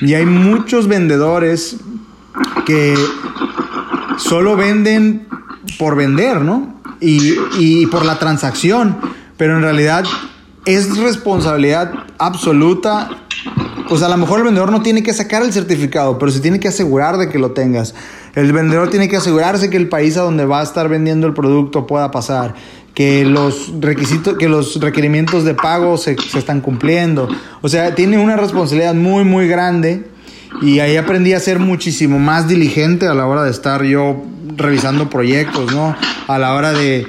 Y hay muchos vendedores que solo venden por vender, ¿no? Y, y por la transacción, pero en realidad es responsabilidad absoluta. Pues a lo mejor el vendedor no tiene que sacar el certificado, pero se tiene que asegurar de que lo tengas. El vendedor tiene que asegurarse que el país a donde va a estar vendiendo el producto pueda pasar, que los requisitos, que los requerimientos de pago se, se están cumpliendo. O sea, tiene una responsabilidad muy, muy grande. Y ahí aprendí a ser muchísimo más diligente a la hora de estar yo revisando proyectos, ¿no? A la hora de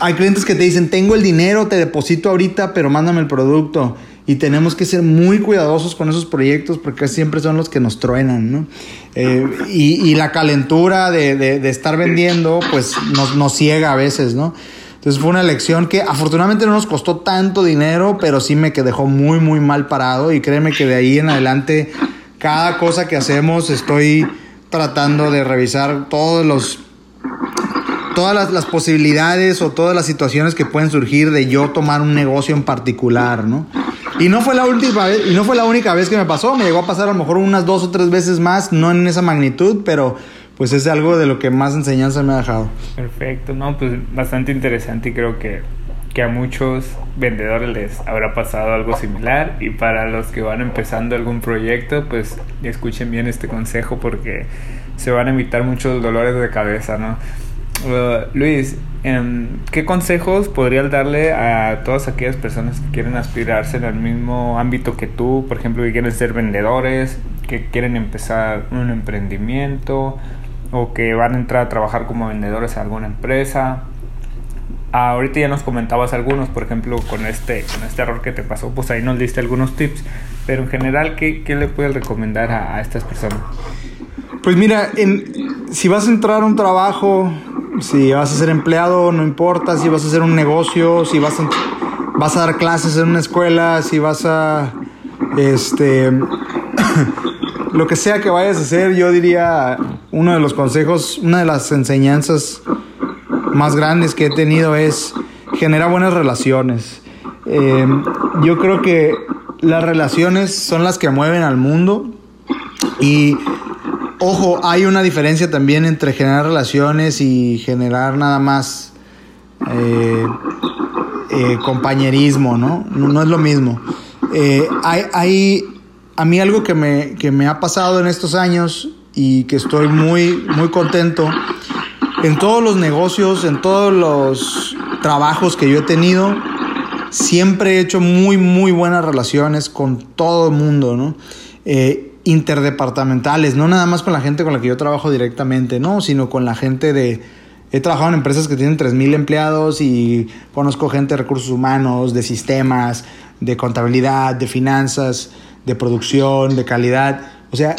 hay clientes que te dicen, tengo el dinero, te deposito ahorita, pero mándame el producto. Y tenemos que ser muy cuidadosos con esos proyectos porque siempre son los que nos truenan, ¿no? Eh, y, la calentura de, estar vendiendo, pues nos, nos ciega a veces, ¿no? Entonces fue una lección que afortunadamente no nos costó tanto dinero, pero sí me que dejó muy, muy mal parado. Y créeme que de ahí en adelante, cada cosa que hacemos, estoy tratando de revisar todos los todas las, posibilidades o todas las situaciones que pueden surgir de yo tomar un negocio en particular, ¿no? Y no fue la última vez, y no fue la única vez que me pasó, me llegó a pasar a lo mejor unas dos o tres veces más, no en esa magnitud, pero pues es algo de lo que más enseñanza me ha dejado. Perfecto, no, pues bastante interesante creo que, que a muchos vendedores les habrá pasado algo similar y para los que van empezando algún proyecto, pues escuchen bien este consejo porque se van a evitar muchos dolores de cabeza, ¿no? Uh, Luis, em, ¿qué consejos podrías darle a todas aquellas personas que quieren aspirarse en el mismo ámbito que tú? Por ejemplo, que quieren ser vendedores, que quieren empezar un emprendimiento o que van a entrar a trabajar como vendedores a alguna empresa. Ahorita ya nos comentabas algunos, por ejemplo, con este, con este error que te pasó, pues ahí nos diste algunos tips. Pero en general, ¿qué, qué le puedes recomendar a, a estas personas? Pues mira, si vas a entrar a un trabajo, si vas a ser empleado, no importa, si vas a hacer un negocio, si vas a, vas a dar clases en una escuela, si vas a, este, *coughs* lo que sea que vayas a hacer, yo diría, uno de los consejos, una de las enseñanzas más grandes que he tenido es genera buenas relaciones. Eh, yo creo que las relaciones son las que mueven al mundo y ojo, hay una diferencia también entre generar relaciones y generar nada más eh, eh, compañerismo, ¿no? ¿no? es lo mismo. hay, hay, a mí algo que me, que me ha pasado en estos años y que estoy muy, muy contento, en todos los negocios, en todos los trabajos que yo he tenido, siempre he hecho muy, muy buenas relaciones con todo el mundo, ¿no? Eh, interdepartamentales, no nada más con la gente con la que yo trabajo directamente, no, sino con la gente de... He trabajado en empresas que tienen 3.000 empleados y conozco gente de recursos humanos, de sistemas, de contabilidad, de finanzas, de producción, de calidad. O sea,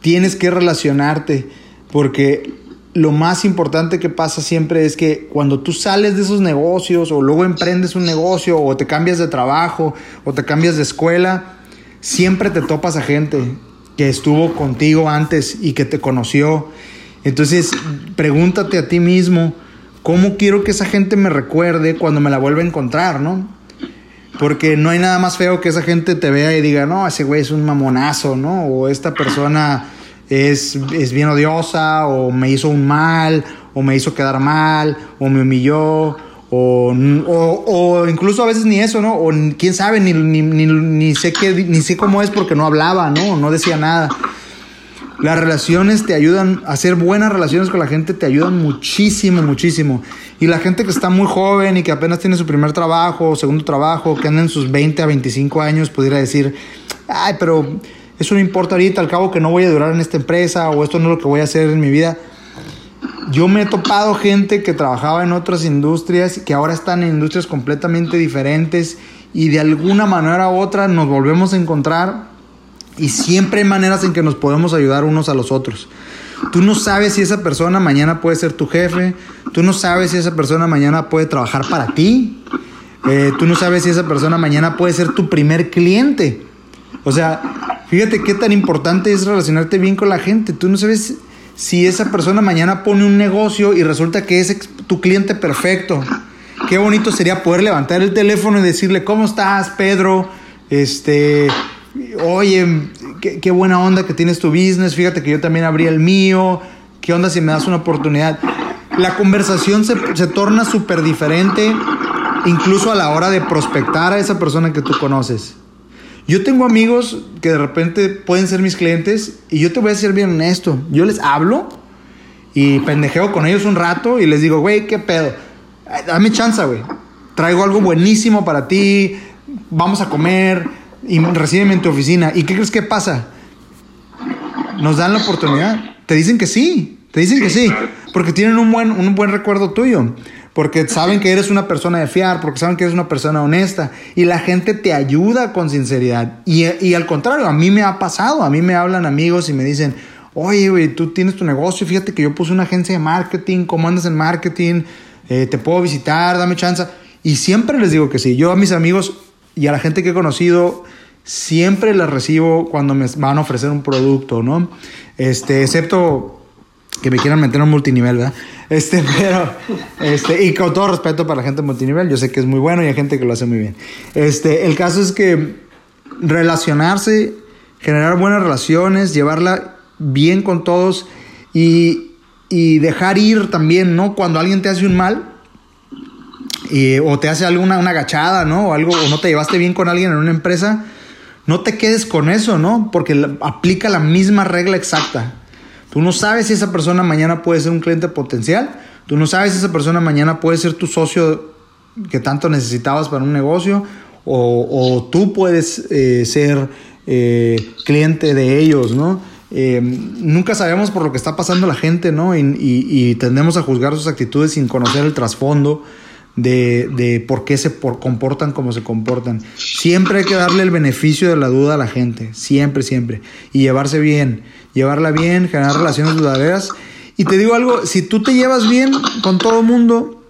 tienes que relacionarte porque lo más importante que pasa siempre es que cuando tú sales de esos negocios o luego emprendes un negocio o te cambias de trabajo o te cambias de escuela, siempre te topas a gente que estuvo contigo antes y que te conoció. Entonces, pregúntate a ti mismo, ¿cómo quiero que esa gente me recuerde cuando me la vuelva a encontrar, no? Porque no hay nada más feo que esa gente te vea y diga, no, ese güey es un mamonazo, ¿no? O esta persona es, es bien odiosa, o me hizo un mal, o me hizo quedar mal, o me humilló, o, o, incluso a veces ni eso, ¿no? O quién sabe, ni, ni, ni, ni, sé qué, ni sé cómo es porque no hablaba, ¿no? No decía nada. Las relaciones te ayudan, hacer buenas relaciones con la gente te ayudan muchísimo, muchísimo. Y la gente que está muy joven y que apenas tiene su primer trabajo segundo trabajo, que anda en sus 20 a 25 años, pudiera decir, ay, pero eso no importa ahorita, al cabo que no voy a durar en esta empresa o esto no es lo que voy a hacer en mi vida. Yo me he topado gente que trabajaba en otras industrias que ahora están en industrias completamente diferentes y de alguna manera u otra nos volvemos a encontrar y siempre hay maneras en que nos podemos ayudar unos a los otros. Tú no sabes si esa persona mañana puede ser tu jefe, tú no sabes si esa persona mañana puede trabajar para ti, eh, tú no sabes si esa persona mañana puede ser tu primer cliente. O sea, fíjate qué tan importante es relacionarte bien con la gente. Tú no sabes si esa persona mañana pone un negocio y resulta que es tu cliente perfecto. Qué bonito sería poder levantar el teléfono y decirle, ¿cómo estás, Pedro? Este, oye, qué, buena onda que tienes tu business, fíjate que yo también abrí el mío, qué onda si me das una oportunidad. La conversación se torna súper diferente, incluso a la hora de prospectar a esa persona que tú conoces. Yo tengo amigos que de repente pueden ser mis clientes y yo te voy a ser bien honesto. Yo les hablo y pendejeo con ellos un rato y les digo, güey, ¿qué pedo? Dame chance, güey. Traigo algo buenísimo para ti. Vamos a comer y recíbeme en tu oficina. ¿Y qué crees que pasa? Nos dan la oportunidad. Te dicen que sí. Te dicen que sí. Porque tienen un buen, un buen recuerdo tuyo. Porque saben que eres una persona de fiar, porque saben que eres una persona honesta. Y la gente te ayuda con sinceridad. Y, y al contrario, a mí me ha pasado. A mí me hablan amigos y me dicen, oye, güey, tú tienes tu negocio. Fíjate que yo puse una agencia de marketing. ¿Cómo andas en marketing? Eh, te puedo visitar, dame chance. Y siempre les digo que sí. Yo a mis amigos y a la gente que he conocido siempre las recibo cuando me van a ofrecer un producto, ¿no? Este, excepto que me quieran meter en un multinivel, ¿verdad? Este, *laughs* pero, este, y con todo respeto para la gente multinivel, yo sé que es muy bueno y hay gente que lo hace muy bien. Este, el caso es que relacionarse, generar buenas relaciones, llevarla bien con todos y, y dejar ir también, ¿no? Cuando alguien te hace un mal, o te hace alguna una agachada, ¿no? O algo, o no te llevaste bien con alguien en una empresa, no te quedes con eso, ¿no? Porque aplica la misma regla exacta. Tú no sabes si esa persona mañana puede ser un cliente potencial, tú no sabes si esa persona mañana puede ser tu socio que tanto necesitabas para un negocio, o, tú puedes eh, ser eh, cliente de ellos, ¿no? Eh, nunca sabemos por lo que está pasando la gente, ¿no? Y, y tendemos a juzgar sus actitudes sin conocer el trasfondo de, por qué se comportan como se comportan. Siempre hay que darle el beneficio de la duda a la gente, siempre, siempre. Y llevarse bien, llevarla bien, generar relaciones duraderas. Y te digo algo, si tú te llevas bien con todo el mundo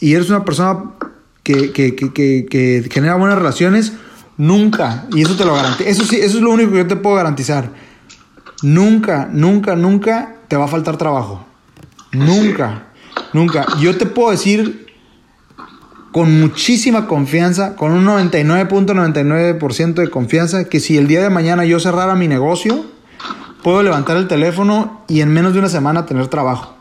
y eres una persona que, que, genera buenas relaciones, nunca, y eso te lo garantizo, eso sí, eso es lo único que yo te puedo garantizar, nunca, nunca, nunca te va a faltar trabajo. Nunca, nunca. Yo te puedo decir con muchísima confianza, con un 99.99% de confianza, que si el día de mañana yo cerrara mi negocio, puedo levantar el teléfono y en menos de una semana tener trabajo.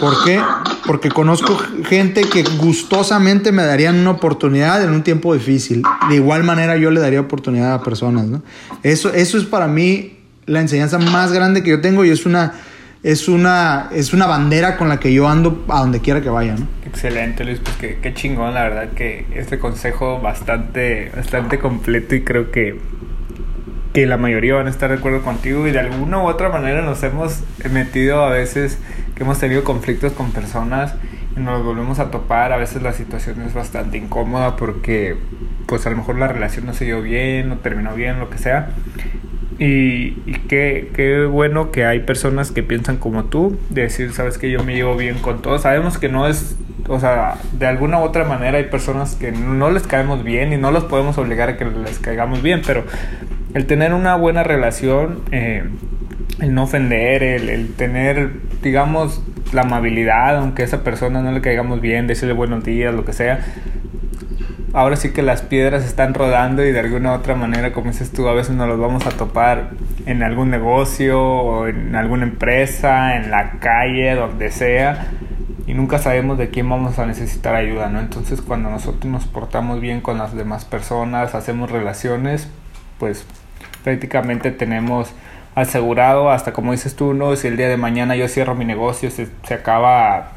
¿Por qué? Porque conozco gente que gustosamente me darían una oportunidad en un tiempo difícil. De igual manera yo le daría oportunidad a personas, ¿no? Eso, eso es para mí la enseñanza más grande que yo tengo y es una es una, es una bandera con la que yo ando a donde quiera que vaya, ¿no? Excelente, Luis, pues qué, qué chingón, la verdad que este consejo bastante, bastante completo y creo que, que la mayoría van a estar de acuerdo contigo y de alguna u otra manera nos hemos metido a veces que hemos tenido conflictos con personas y nos volvemos a topar, a veces la situación es bastante incómoda porque pues a lo mejor la relación no se dio bien, no terminó bien, lo que sea. Y, qué, qué, bueno que hay personas que piensan como tú, de decir, sabes que yo me llevo bien con todos. Sabemos que no es, o sea, de alguna u otra manera hay personas que no les caemos bien y no los podemos obligar a que les caigamos bien, pero el tener una buena relación, eh, el no ofender, el, el, tener, digamos, la amabilidad, aunque a esa persona no le caigamos bien, decirle buenos días, lo que sea, ahora sí que las piedras están rodando y de alguna otra manera, como dices tú, a veces nos los vamos a topar en algún negocio o en alguna empresa, en la calle, donde sea, y nunca sabemos de quién vamos a necesitar ayuda, ¿no? Entonces cuando nosotros nos portamos bien con las demás personas, hacemos relaciones, pues prácticamente tenemos asegurado hasta como dices tú, ¿no? Si el día de mañana yo cierro mi negocio, se, se acaba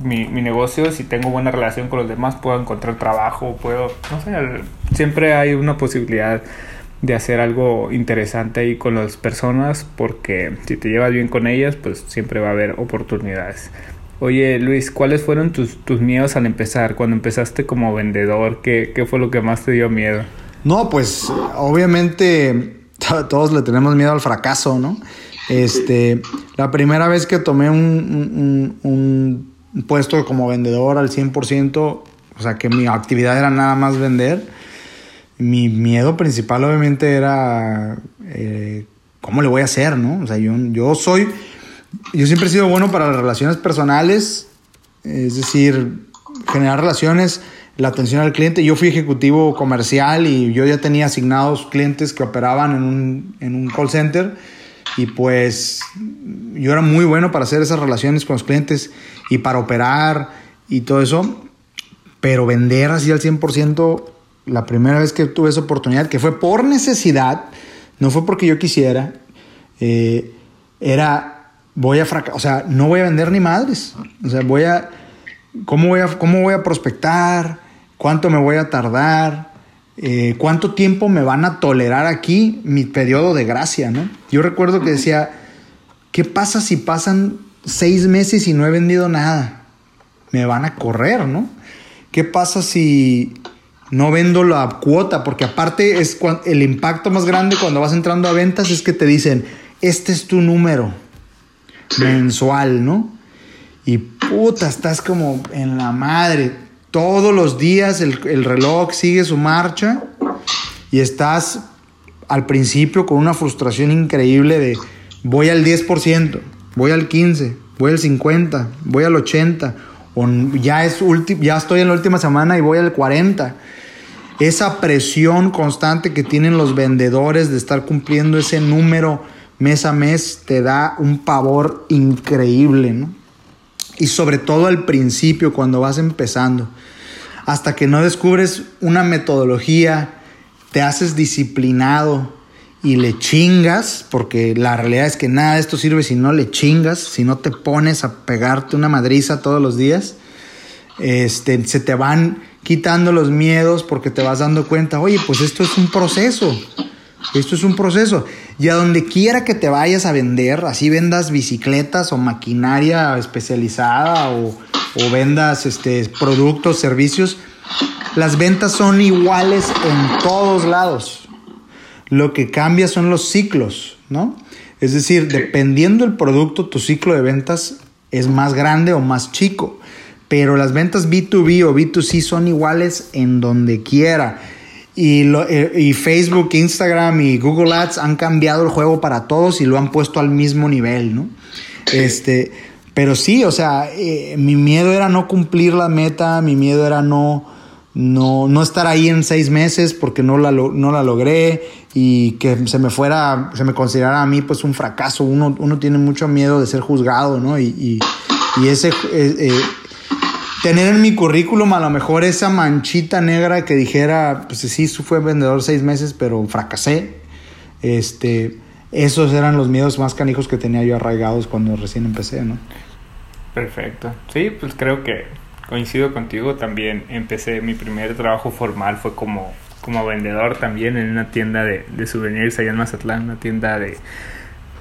mi, mi, negocio, si tengo buena relación con los demás, puedo encontrar trabajo, puedo, no sé, siempre hay una posibilidad de hacer algo interesante ahí con las personas, porque si te llevas bien con ellas, pues siempre va a haber oportunidades. Oye Luis, ¿cuáles fueron tus, tus miedos al empezar? Cuando empezaste como vendedor, ¿qué, ¿qué fue lo que más te dio miedo? No, pues obviamente todos le tenemos miedo al fracaso, ¿no? Este, la primera vez que tomé un, puesto como vendedor al 100%, o sea que mi actividad era nada más vender. Mi miedo principal obviamente era eh, cómo le voy a hacer, ¿no? O sea, yo, yo soy, yo siempre he sido bueno para las relaciones personales, es decir, generar relaciones, la atención al cliente. Yo fui ejecutivo comercial y yo ya tenía asignados clientes que operaban en un, en un call center y pues yo era muy bueno para hacer esas relaciones con los clientes y para operar y todo eso, pero vender así al 100%, la primera vez que tuve esa oportunidad, que fue por necesidad, no fue porque yo quisiera, eh, era, voy a fracasar, o sea, no voy a vender ni madres, o sea, voy a, ¿cómo voy a, cómo voy a prospectar? ¿Cuánto me voy a tardar? Eh, ¿Cuánto tiempo me van a tolerar aquí mi periodo de gracia, no? Yo recuerdo que decía, ¿qué pasa si pasan seis meses y no he vendido nada. Me van a correr, ¿no? ¿Qué pasa si no vendo la cuota? Porque aparte es el impacto más grande cuando vas entrando a ventas es que te dicen, este es tu número mensual, ¿no? Y puta, estás como en la madre. Todos los días el, el reloj sigue su marcha y estás al principio con una frustración increíble de voy al 10% voy al 15, voy al 50, voy al 80, o ya, es ya estoy en la última semana y voy al 40. esa presión constante que tienen los vendedores de estar cumpliendo ese número mes a mes te da un pavor increíble, ¿no? Y sobre todo al principio, cuando vas empezando, hasta que no descubres una metodología, te haces disciplinado y le chingas, porque la realidad es que nada de esto sirve si no le chingas, si no te pones a pegarte una madriza todos los días, este, se te van quitando los miedos porque te vas dando cuenta, oye, pues esto es un proceso, esto es un proceso. Y a donde quiera que te vayas a vender, así vendas bicicletas o maquinaria especializada o, o vendas este, productos, servicios, las ventas son iguales en todos lados. Lo que cambia son los ciclos, ¿no? Es decir, dependiendo del producto, tu ciclo de ventas es más grande o más chico. Pero las ventas B2B o B2C son iguales en donde quiera. Y, eh, y, Facebook, Instagram y Google Ads han cambiado el juego para todos y lo han puesto al mismo nivel, ¿no? Este, pero sí, o sea, eh, mi miedo era no cumplir la meta, mi miedo era no, no, no estar ahí en seis meses porque no la, no la logré y que se me fuera, se me considerara a mí pues un fracaso. Uno, uno tiene mucho miedo de ser juzgado, ¿no? Y, y, ese, eh, tener en mi currículum a lo mejor esa manchita negra que dijera, pues sí, fue vendedor seis meses, pero fracasé. Este, esos eran los miedos más canijos que tenía yo arraigados cuando recién empecé, ¿no? Perfecto. Sí, pues creo que coincido contigo. También empecé mi primer trabajo formal fue como, como vendedor también en una tienda de, de souvenirs allá en Mazatlán, una tienda de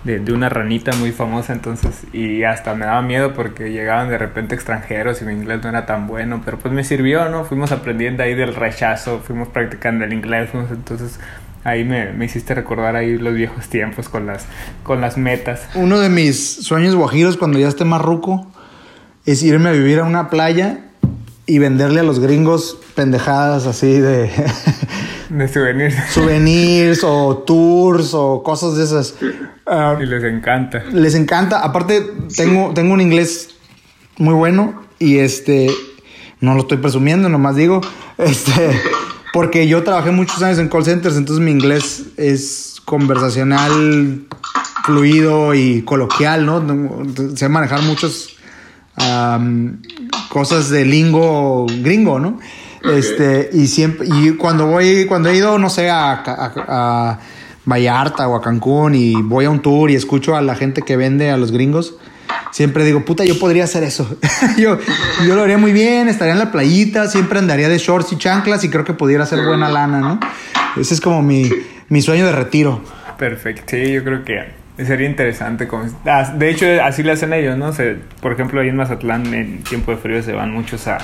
de, de, una ranita muy famosa, entonces, y hasta me daba miedo porque llegaban de repente extranjeros y mi inglés no era tan bueno, pero pues me sirvió, ¿no? Fuimos aprendiendo ahí del rechazo, fuimos practicando el inglés, entonces ahí me, me, hiciste recordar ahí los viejos tiempos con las, con las metas. Uno de mis sueños guajiros cuando ya esté más ruco es irme a vivir a una playa y venderle a los gringos pendejadas así de... *laughs* de souvenirs. Souvenirs o tours o cosas de esas. *laughs* Ah, y les encanta. Les encanta. Aparte, tengo, tengo un inglés muy bueno y este... No lo estoy presumiendo, nomás digo. *laughs* Este... Porque yo trabajé muchos años en call centers, entonces mi inglés es conversacional, fluido y coloquial, ¿no? Sé manejar muchos cosas de lingo gringo, ¿no? Este, y siempre, y cuando voy, cuando he ido, no sé, a, a, Vallarta o a Cancún y voy a un tour y escucho a la gente que vende a los gringos, siempre digo, puta, yo podría hacer eso. *laughs* yo, yo lo haría muy bien, estaría en la playita, siempre andaría de shorts y chanclas y creo que pudiera hacer buena lana, ¿no? Ese es como mi, mi sueño de retiro. Perfecto, sí, yo creo que Sería interesante. Ah, de hecho, así lo hacen ellos, ¿no? por ejemplo, ahí en Mazatlán, en tiempo de frío, se van muchos a,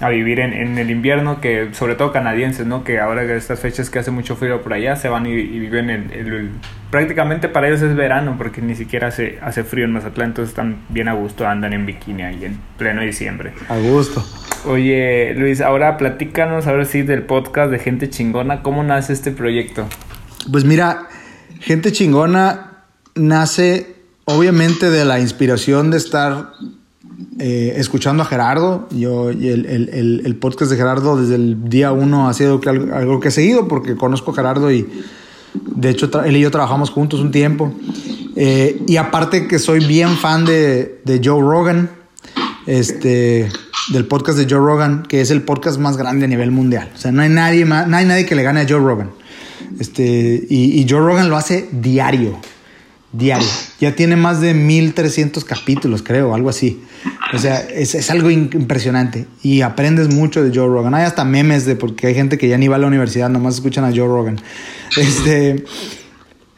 a vivir en, el invierno, que sobre todo canadienses, ¿no? Que ahora estas fechas que hace mucho frío por allá, se van y, viven en el, Prácticamente para ellos es verano, porque ni siquiera hace, hace frío en Mazatlán, entonces están bien a gusto, andan en bikini ahí en pleno diciembre. A gusto. Oye, Luis, ahora platícanos, ahora sí, del podcast de Gente Chingona. ¿Cómo nace este proyecto? Pues mira, Gente Chingona nace obviamente de la inspiración de estar eh, escuchando a Gerardo. Yo, el, el, el, podcast de Gerardo desde el día uno ha sido algo que he seguido porque conozco a Gerardo y de hecho él y yo trabajamos juntos un tiempo. Eh, y aparte que soy bien fan de, de, Joe Rogan, este, del podcast de Joe Rogan, que es el podcast más grande a nivel mundial. O sea, no hay nadie, más, no hay nadie que le gane a Joe Rogan. Este, y, y Joe Rogan lo hace diario diario. Ya tiene más de 1300 capítulos, creo, algo así. O sea, es, algo impresionante. Y aprendes mucho de Joe Rogan. Hay hasta memes de porque hay gente que ya ni va a la universidad, nomás escuchan a Joe Rogan. *laughs* Este.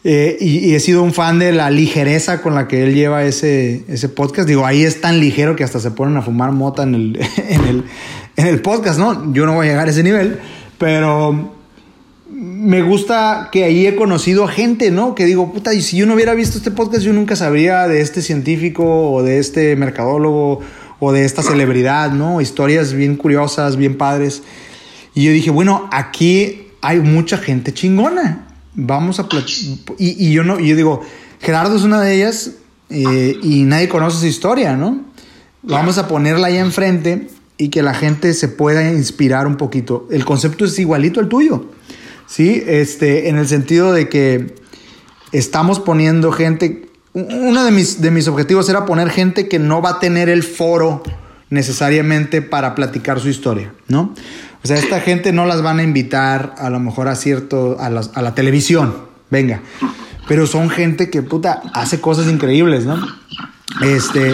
Eh, y, he sido un fan de la ligereza con la que él lleva ese, ese podcast. Digo, ahí es tan ligero que hasta se ponen a fumar mota en el, *laughs* en el, en el podcast, ¿no? Yo no voy a llegar a ese nivel, pero me gusta que ahí he conocido a gente, ¿no? Que digo, puta, y si yo no hubiera visto este podcast, yo nunca sabría de este científico o de este mercadólogo o de esta celebridad, ¿no? Historias bien curiosas, bien padres. Y yo dije, bueno, aquí hay mucha gente chingona. Vamos a y, y, yo no, yo digo, Gerardo es una de ellas eh, y nadie conoce su historia, ¿no? Vamos a ponerla ahí enfrente y que la gente se pueda inspirar un poquito. El concepto es igualito al tuyo, ¿sí? Este, en el sentido de que estamos poniendo gente, uno de mis, de mis objetivos era poner gente que no va a tener el foro necesariamente para platicar su historia, ¿no? O sea, esta gente no las van a invitar a lo mejor a cierto, a, a la televisión, venga, pero son gente que, puta, hace cosas increíbles, ¿no? Este,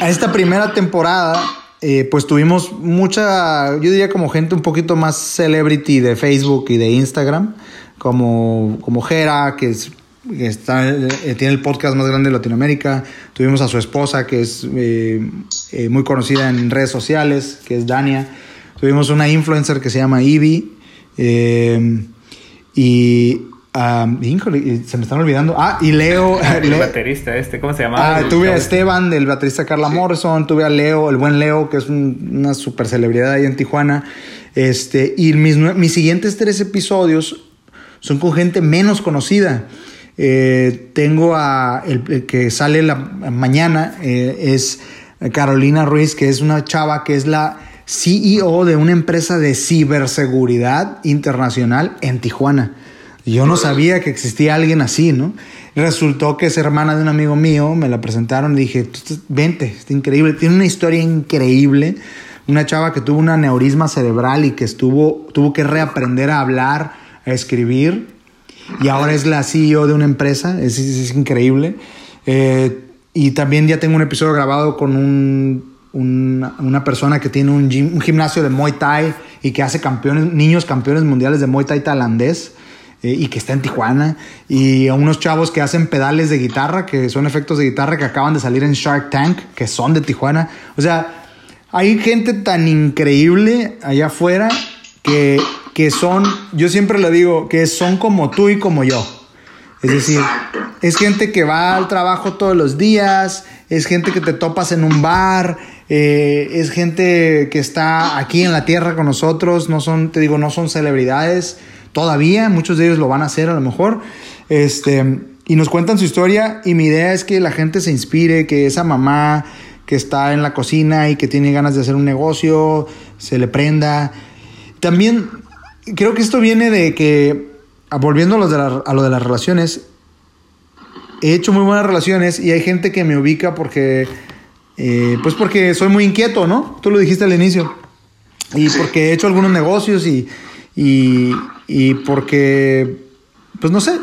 a esta primera temporada, eh, pues tuvimos mucha, yo diría como gente un poquito más celebrity de Facebook y de Instagram, como, como Jera, que es está, eh, tiene el podcast más grande de Latinoamérica. Tuvimos a su esposa, que es eh, muy conocida en redes sociales, que es Dania. Tuvimos una influencer que se llama Ivy. y se me están olvidando. Ah, y Leo. *laughs* El baterista este, ¿cómo se llama? Ah, tuve a Esteban, del baterista Carla Morrison. Tuve a Leo, el buen Leo, que es una super celebridad ahí en Tijuana. Este, y mis, mis siguientes tres episodios son con gente menos conocida. Eh, tengo a el, que sale la mañana, eh, es Carolina Ruiz, que es una chava que es la CEO de una empresa de ciberseguridad internacional en Tijuana. Yo no sabía que existía alguien así, ¿no? Resultó que es hermana de un amigo mío, me la presentaron y dije, vente, está increíble, tiene una historia increíble. Una chava que tuvo un aneurisma cerebral y que estuvo, tuvo que reaprender a hablar, a escribir, y ahora es la CEO de una empresa, es, increíble. Eh, y también ya tengo un episodio grabado con un, una persona que tiene un, un gimnasio de Muay Thai y que hace campeones, niños campeones mundiales de Muay Thai tailandés eh, y que está en Tijuana, y a unos chavos que hacen pedales de guitarra, que son efectos de guitarra que acaban de salir en Shark Tank, que son de Tijuana. O sea, hay gente tan increíble allá afuera que, que son, yo siempre le digo, que son como tú y como yo. Es decir, es gente que va al trabajo todos los días, es gente que te topas en un bar, eh, es gente que está aquí en la tierra con nosotros, no son, te digo, no son celebridades, todavía, muchos de ellos lo van a hacer a lo mejor, este, y nos cuentan su historia y mi idea es que la gente se inspire, que esa mamá que está en la cocina y que tiene ganas de hacer un negocio, se le prenda. También creo que esto viene de que, volviendo a lo de, a lo de las relaciones, he hecho muy buenas relaciones y hay gente que me ubica porque, eh, pues porque soy muy inquieto, ¿no? Tú lo dijiste al inicio. Y porque he hecho algunos negocios y, y, y porque, pues no sé,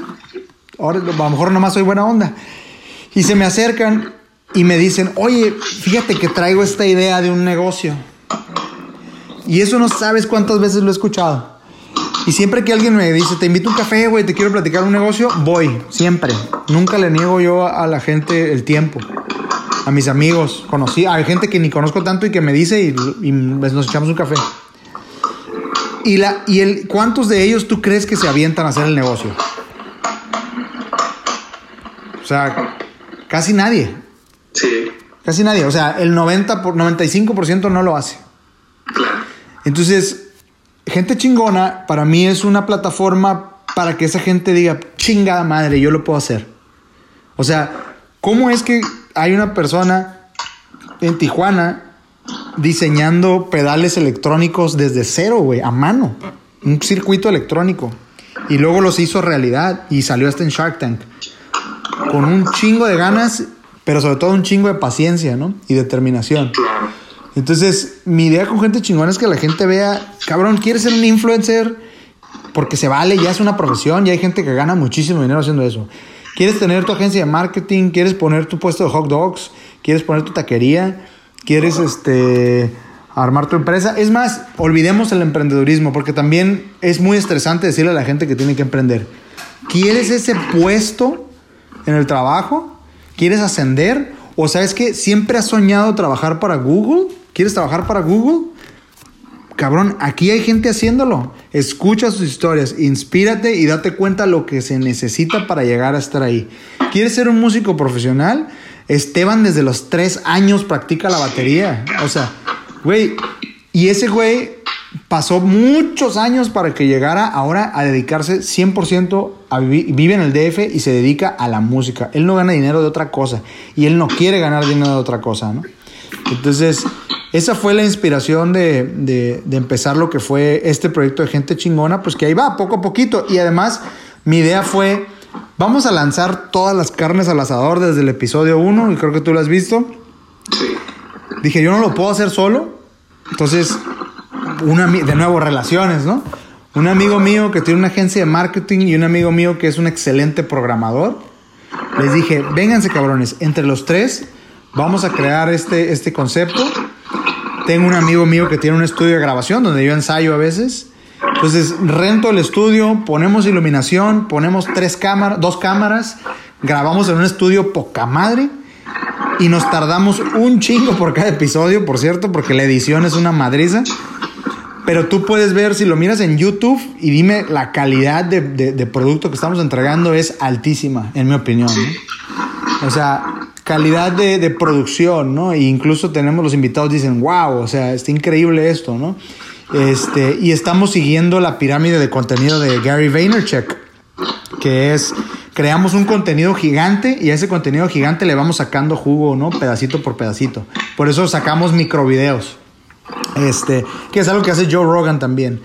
ahora a lo mejor nomás soy buena onda. Y se me acercan y me dicen, oye, fíjate que traigo esta idea de un negocio. Y eso no sabes cuántas veces lo he escuchado. Y siempre que alguien me dice, te invito a un café, güey, te quiero platicar un negocio, voy, siempre. Nunca le niego yo a la gente el tiempo. A mis amigos, conocí, hay gente que ni conozco tanto y que me dice y, y nos echamos un café. ¿Y, la, y el, cuántos de ellos tú crees que se avientan a hacer el negocio? O sea, casi nadie. Sí. Casi nadie. O sea, el 90 por, 95% no lo hace. Claro. Entonces, gente chingona, para mí es una plataforma para que esa gente diga, chingada madre, yo lo puedo hacer. O sea, ¿cómo es que hay una persona en Tijuana diseñando pedales electrónicos desde cero, güey, a mano. Un circuito electrónico. Y luego los hizo realidad y salió hasta en Shark Tank. Con un chingo de ganas, pero sobre todo un chingo de paciencia, ¿no? Y determinación. Entonces, mi idea con gente chingona es que la gente vea, cabrón, ¿quieres ser un influencer? Porque se vale, ya es una profesión, y hay gente que gana muchísimo dinero haciendo eso. ¿Quieres tener tu agencia de marketing? ¿Quieres poner tu puesto de hot dogs? ¿Quieres poner tu taquería? Quieres este armar tu empresa. Es más, olvidemos el emprendedurismo, porque también es muy estresante decirle a la gente que tiene que emprender. ¿Quieres ese puesto en el trabajo? ¿Quieres ascender? ¿O sabes que siempre has soñado trabajar para Google? ¿Quieres trabajar para Google? Cabrón, aquí hay gente haciéndolo. Escucha sus historias, inspírate y date cuenta lo que se necesita para llegar a estar ahí. ¿Quieres ser un músico profesional? Esteban desde los tres años practica la batería. O sea, güey, y ese güey pasó muchos años para que llegara ahora a dedicarse 100% a vivir, vive en el DF y se dedica a la música. Él no gana dinero de otra cosa y él no quiere ganar dinero de otra cosa, ¿no? Entonces, esa fue la inspiración de, de, de, empezar lo que fue este proyecto de gente chingona, pues que ahí va, poco a poquito. Y además, mi idea fue, vamos a lanzar todas las carnes al asador desde el episodio 1, y creo que tú lo has visto. Sí. Dije, yo no lo puedo hacer solo. Entonces, una, de nuevo, relaciones, ¿no? Un amigo mío que tiene una agencia de marketing y un amigo mío que es un excelente programador. Les dije, vénganse cabrones, entre los tres vamos a crear este, este concepto tengo un amigo mío que tiene un estudio de grabación donde yo ensayo a veces. Entonces rento el estudio, ponemos iluminación, ponemos tres cámaras, dos cámaras, grabamos en un estudio poca madre y nos tardamos un chingo por cada episodio, por cierto, porque la edición es una madriza. Pero tú puedes ver, si lo miras en YouTube y dime, la calidad de, de, producto que estamos entregando es altísima, en mi opinión. O sea, calidad de, de, producción, ¿no? E incluso tenemos los invitados dicen, wow, o sea, está increíble esto, ¿no? Este, y estamos siguiendo la pirámide de contenido de Gary Vaynerchuk, que es, creamos un contenido gigante y a ese contenido gigante le vamos sacando jugo, ¿no? Pedacito por pedacito. Por eso sacamos microvideos, este, que es algo que hace Joe Rogan también.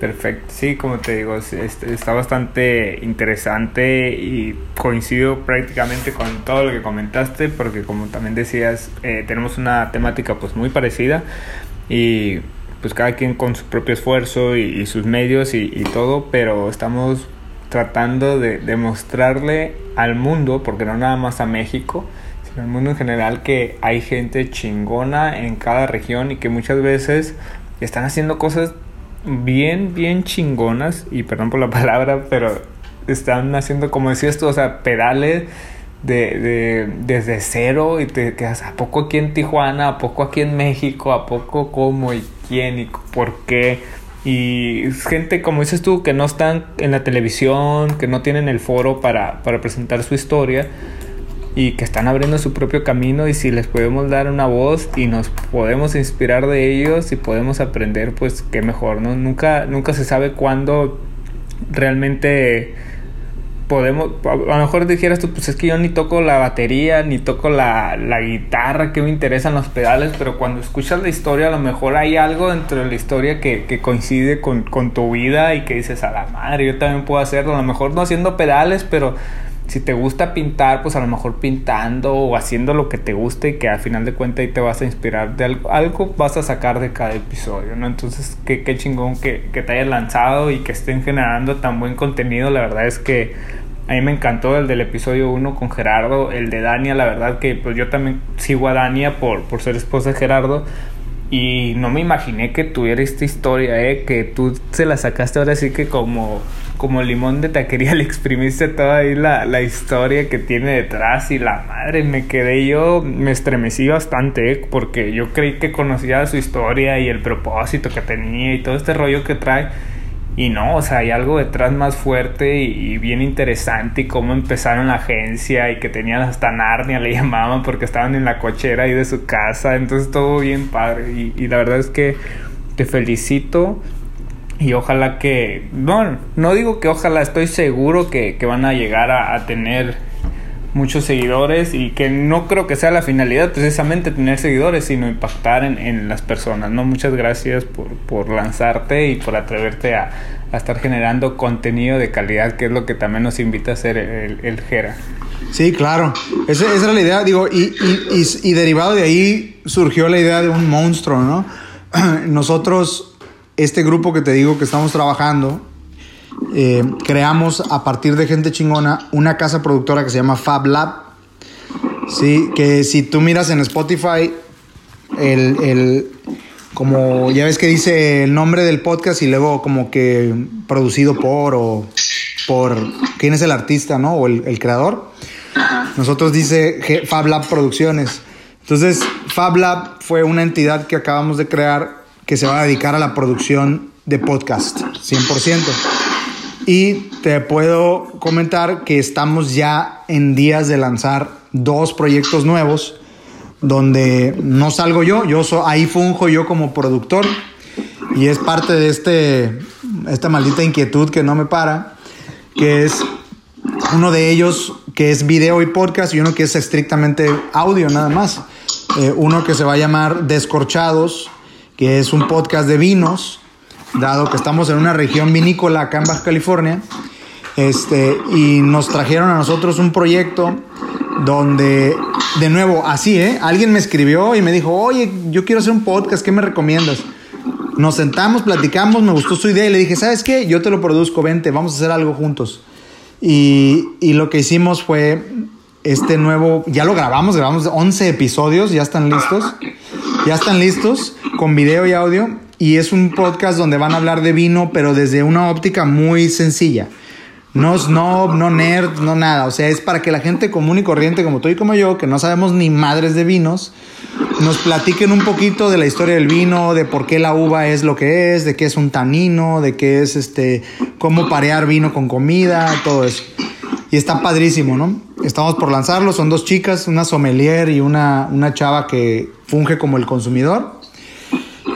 Perfecto, sí, como te digo, está bastante interesante y coincido prácticamente con todo lo que comentaste porque como también decías, eh, tenemos una temática pues muy parecida y pues cada quien con su propio esfuerzo y, sus medios y, todo, pero estamos tratando de demostrarle al mundo, porque no nada más a México, sino al mundo en general, que hay gente chingona en cada región y que muchas veces están haciendo cosas bien, bien chingonas, y perdón por la *laughs* palabra, pero están haciendo, como decías tú, o sea, pedales de, de, desde cero y te quedas, ¿a poco aquí en Tijuana? ¿A poco aquí en México? ¿A poco cómo y quién y por qué? Y gente, como dices tú, que no están en la televisión, que no tienen el foro para, para presentar su historia y que están abriendo su propio camino y si les podemos dar una voz y nos podemos inspirar de ellos y podemos aprender, pues qué mejor, ¿no? Nunca, nunca se sabe cuándo realmente podemos, a lo mejor dijeras tú, pues es que yo ni toco la batería, ni toco la, la guitarra, que me interesan los pedales, pero cuando escuchas la historia a lo mejor hay algo dentro de la historia que, que coincide con, con tu vida y que dices, a la madre, yo también puedo hacerlo, a lo mejor no haciendo pedales, pero si te gusta pintar, pues a lo mejor pintando o haciendo lo que te guste y que al final de cuentas ahí te vas a inspirar de algo, algo vas a sacar de cada episodio, ¿no? Entonces, qué, qué chingón que, que te hayas lanzado y que estén generando tan buen contenido. La verdad es que a mí me encantó el del episodio 1 con Gerardo, el de Dania, la verdad que pues yo también sigo a Dania por, por ser esposa de Gerardo. Y no me imaginé que tuviera esta historia, ¿eh? que tú se la sacaste ahora sí que como como limón de taquería *laughs* le exprimiste toda ahí la, la, historia que tiene detrás y la madre, me quedé yo, me estremecí bastante ¿eh? porque yo creí que conocía su historia y el propósito que tenía y todo este rollo que trae y no, o sea, hay algo detrás más fuerte y, bien interesante y cómo empezaron la agencia y que tenían hasta Narnia, le *laughs* llamaban porque estaban en la cochera ahí de su casa, entonces todo bien padre. Y, y la verdad es que te felicito y ojalá que, no, no digo que ojalá, estoy seguro que, que van a llegar a, a, tener muchos seguidores y que no creo que sea la finalidad precisamente tener seguidores, sino impactar en, en las personas, ¿no? Muchas gracias por, por lanzarte y por atreverte a, a, estar generando contenido de calidad, que es lo que también nos invita a hacer el, el Jera. Sí, claro, esa, esa era la idea, digo, y, y, y, y derivado de ahí surgió la idea de un monstruo, ¿no? *clears throat* Nosotros este grupo que te digo que estamos trabajando, eh, creamos a partir de gente chingona una casa productora que se llama Fab Lab. Sí, que si tú miras en Spotify, el, el, como ya ves que dice el nombre del podcast y luego como que producido por o por quién es el artista, ¿no? O el, el creador. Nosotros dice Fab Lab Producciones. Entonces, Fab Lab fue una entidad que acabamos de crear que se va a dedicar a la producción de podcast, 100%. Y te puedo comentar que estamos ya en días de lanzar dos proyectos nuevos donde no salgo yo, yo so, ahí funjo yo como productor y es parte de este, esta maldita inquietud que no me para, que es uno de ellos que es video y podcast y uno que es estrictamente audio nada más. eh, uno que se va a llamar Descorchados, que es un podcast de vinos, dado que estamos en una región vinícola acá en Baja California. Este, y nos trajeron a nosotros un proyecto donde, de nuevo, así, ¿eh? Alguien me escribió y me dijo, oye, yo quiero hacer un podcast, ¿qué me recomiendas? Nos sentamos, platicamos, me gustó su idea y le dije, ¿sabes qué? Yo te lo produzco, vente, vamos a hacer algo juntos. Y, y lo que hicimos fue este nuevo, ya lo grabamos, grabamos 11 episodios, ya están listos, ya están listos con video y audio. Y es un podcast donde van a hablar de vino, pero desde una óptica muy sencilla. No snob, no nerd, no nada. O sea, es para que la gente común y corriente como tú y como yo, que no sabemos ni madres de vinos, nos platiquen un poquito de la historia del vino, de por qué la uva es lo que es, de qué es un tanino, de qué es este, cómo parear vino con comida, todo eso. Y está padrísimo, ¿no? Estamos por lanzarlo, son dos chicas, una sommelier y una, una chava que funge como el consumidor.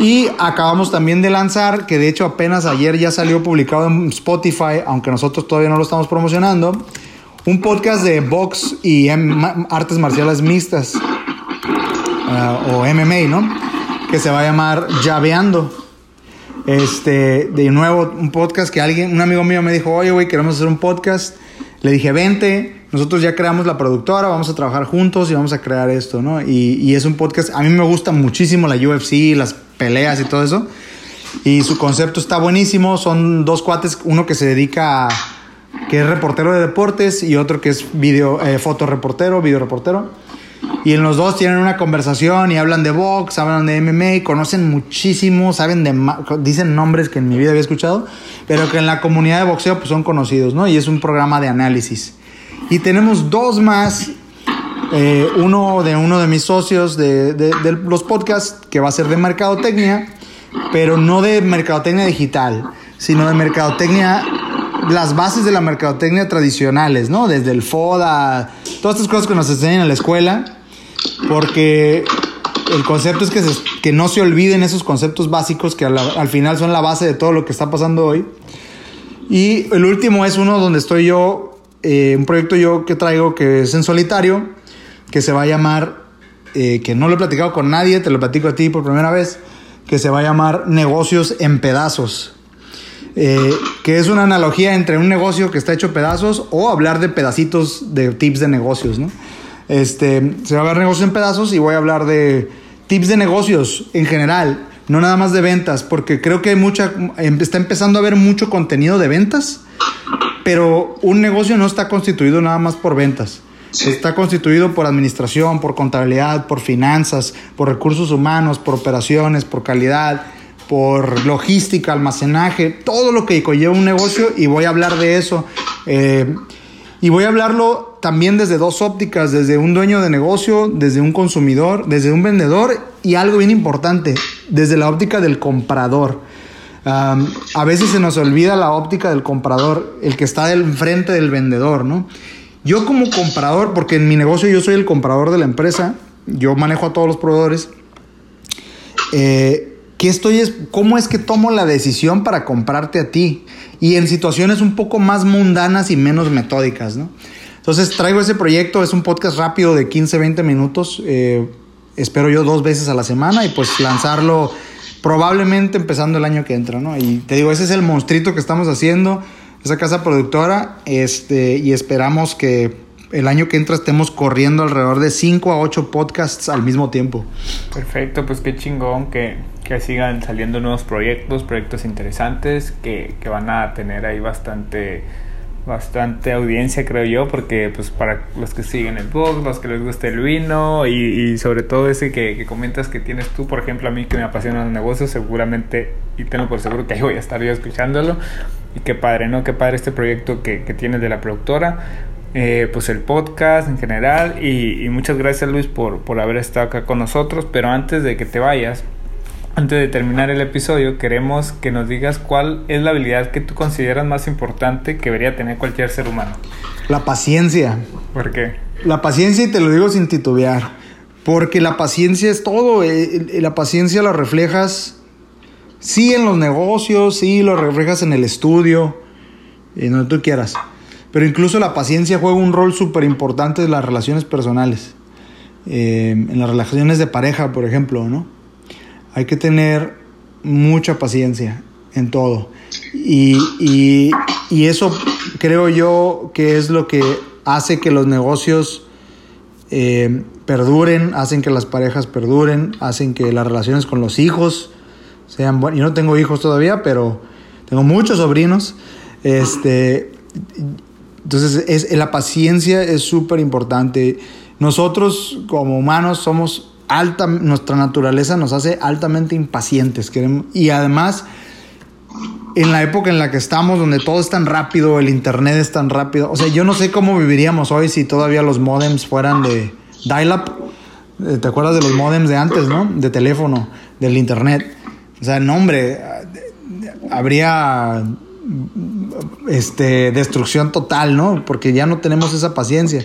Y acabamos también de lanzar, que de hecho apenas ayer ya salió publicado en Spotify, aunque nosotros todavía no lo estamos promocionando, un podcast de box y em- artes marciales mixtas, uh, o MMA, ¿no? Que se va a llamar Llaveando. Este, de nuevo, un podcast que alguien, un amigo mío me dijo, oye, güey, queremos hacer un podcast. Le dije, vente, nosotros ya creamos la productora, vamos a trabajar juntos y vamos a crear esto, ¿no? Y, y es un podcast, a mí me gusta muchísimo la UFC, las peleas y todo eso. Y su concepto está buenísimo, son dos cuates, uno que se dedica a, que es reportero de deportes y otro que es video, eh, fotoreportero, videoreportero. Y en los dos tienen una conversación y hablan de box, hablan de MMA, conocen muchísimo, saben de dicen nombres que en mi vida había escuchado, pero que en la comunidad de boxeo pues son conocidos, ¿no? Y es un programa de análisis. Y tenemos dos más, eh, uno de uno de mis socios de, los podcasts que va a ser de mercadotecnia, pero no de mercadotecnia digital, sino de mercadotecnia las bases de la mercadotecnia tradicionales, ¿no? Desde el FODA, todas estas cosas que nos enseñan en la escuela, porque el concepto es que, que no se olviden esos conceptos básicos que al, al, final son la base de todo lo que está pasando hoy. Y el último es uno donde estoy yo, eh, un proyecto yo que traigo que es en solitario, que se va a llamar, eh, que no lo he platicado con nadie, te lo platico a ti por primera vez, que se va a llamar Negocios en Pedazos. Eh, que es una analogía entre un negocio que está hecho pedazos o hablar de pedacitos de tips de negocios, ¿no? Este, se va a hablar de negocios en pedazos y voy a hablar de tips de negocios en general, no nada más de ventas, porque creo que hay mucha, está empezando a haber mucho contenido de ventas, pero un negocio no está constituido nada más por ventas. Está constituido por administración, por contabilidad, por finanzas, por recursos humanos, por operaciones, por calidad, por logística, almacenaje, todo lo que conlleva un negocio y voy a hablar de eso. Eh, y voy a hablarlo también desde dos ópticas, desde un dueño de negocio, desde un consumidor, desde un vendedor y algo bien importante, desde la óptica del comprador. A veces se nos olvida la óptica del comprador, el que está del frente del vendedor, ¿no? Yo como comprador, porque en mi negocio yo soy el comprador de la empresa, yo manejo a todos los proveedores, eh, ¿qué estoy es, ¿cómo es que tomo la decisión para comprarte a ti? Y en situaciones un poco más mundanas y menos metódicas, ¿no? Entonces traigo ese proyecto, es un podcast rápido de 15, 20 minutos, eh, espero yo dos veces a la semana y pues lanzarlo probablemente empezando el año que entra, ¿no? Y te digo, ese es el monstruito que estamos haciendo, esa casa productora, este, y esperamos que el año que entra estemos corriendo alrededor de 5 a 8 podcasts al mismo tiempo. Perfecto, pues qué chingón que, que sigan saliendo nuevos proyectos, proyectos interesantes que, que van a tener ahí bastante bastante audiencia creo yo porque pues para los que siguen el blog los que les gusta el vino y, y sobre todo ese que, que, comentas que tienes tú por ejemplo a mí que me apasionan los negocios seguramente y tengo por seguro que ahí voy a estar yo escuchándolo y qué padre no qué padre este proyecto que, que tienes de la productora eh, pues el podcast en general y, y muchas gracias Luis por, por haber estado acá con nosotros pero antes de que te vayas antes de terminar el episodio, queremos que nos digas cuál es la habilidad que tú consideras más importante que debería tener cualquier ser humano. La paciencia. ¿Por qué? La paciencia, y te lo digo sin titubear, porque la paciencia es todo. La paciencia la reflejas, sí, en los negocios, sí, lo reflejas en el estudio, en donde tú quieras. Pero incluso la paciencia juega un rol súper importante en las relaciones personales. eh, en las relaciones de pareja, por ejemplo, ¿no? Hay que tener mucha paciencia en todo. Y, y, y eso creo yo que es lo que hace que los negocios eh, perduren, hacen que las parejas perduren, hacen que las relaciones con los hijos sean buenas. Yo no tengo hijos todavía, pero tengo muchos sobrinos. Este, entonces, es, la paciencia es súper importante. Nosotros como humanos somos alta, nuestra naturaleza nos hace altamente impacientes. Queremos, y además, en la época en la que estamos, donde todo es tan rápido, el internet es tan rápido. O sea, yo no sé cómo viviríamos hoy si todavía los modems fueran de dial-up. Eh, ¿Te acuerdas de los modems de antes, no? De teléfono, del internet. O sea, no, hombre, habría este, destrucción total, ¿no? Porque ya no tenemos esa paciencia.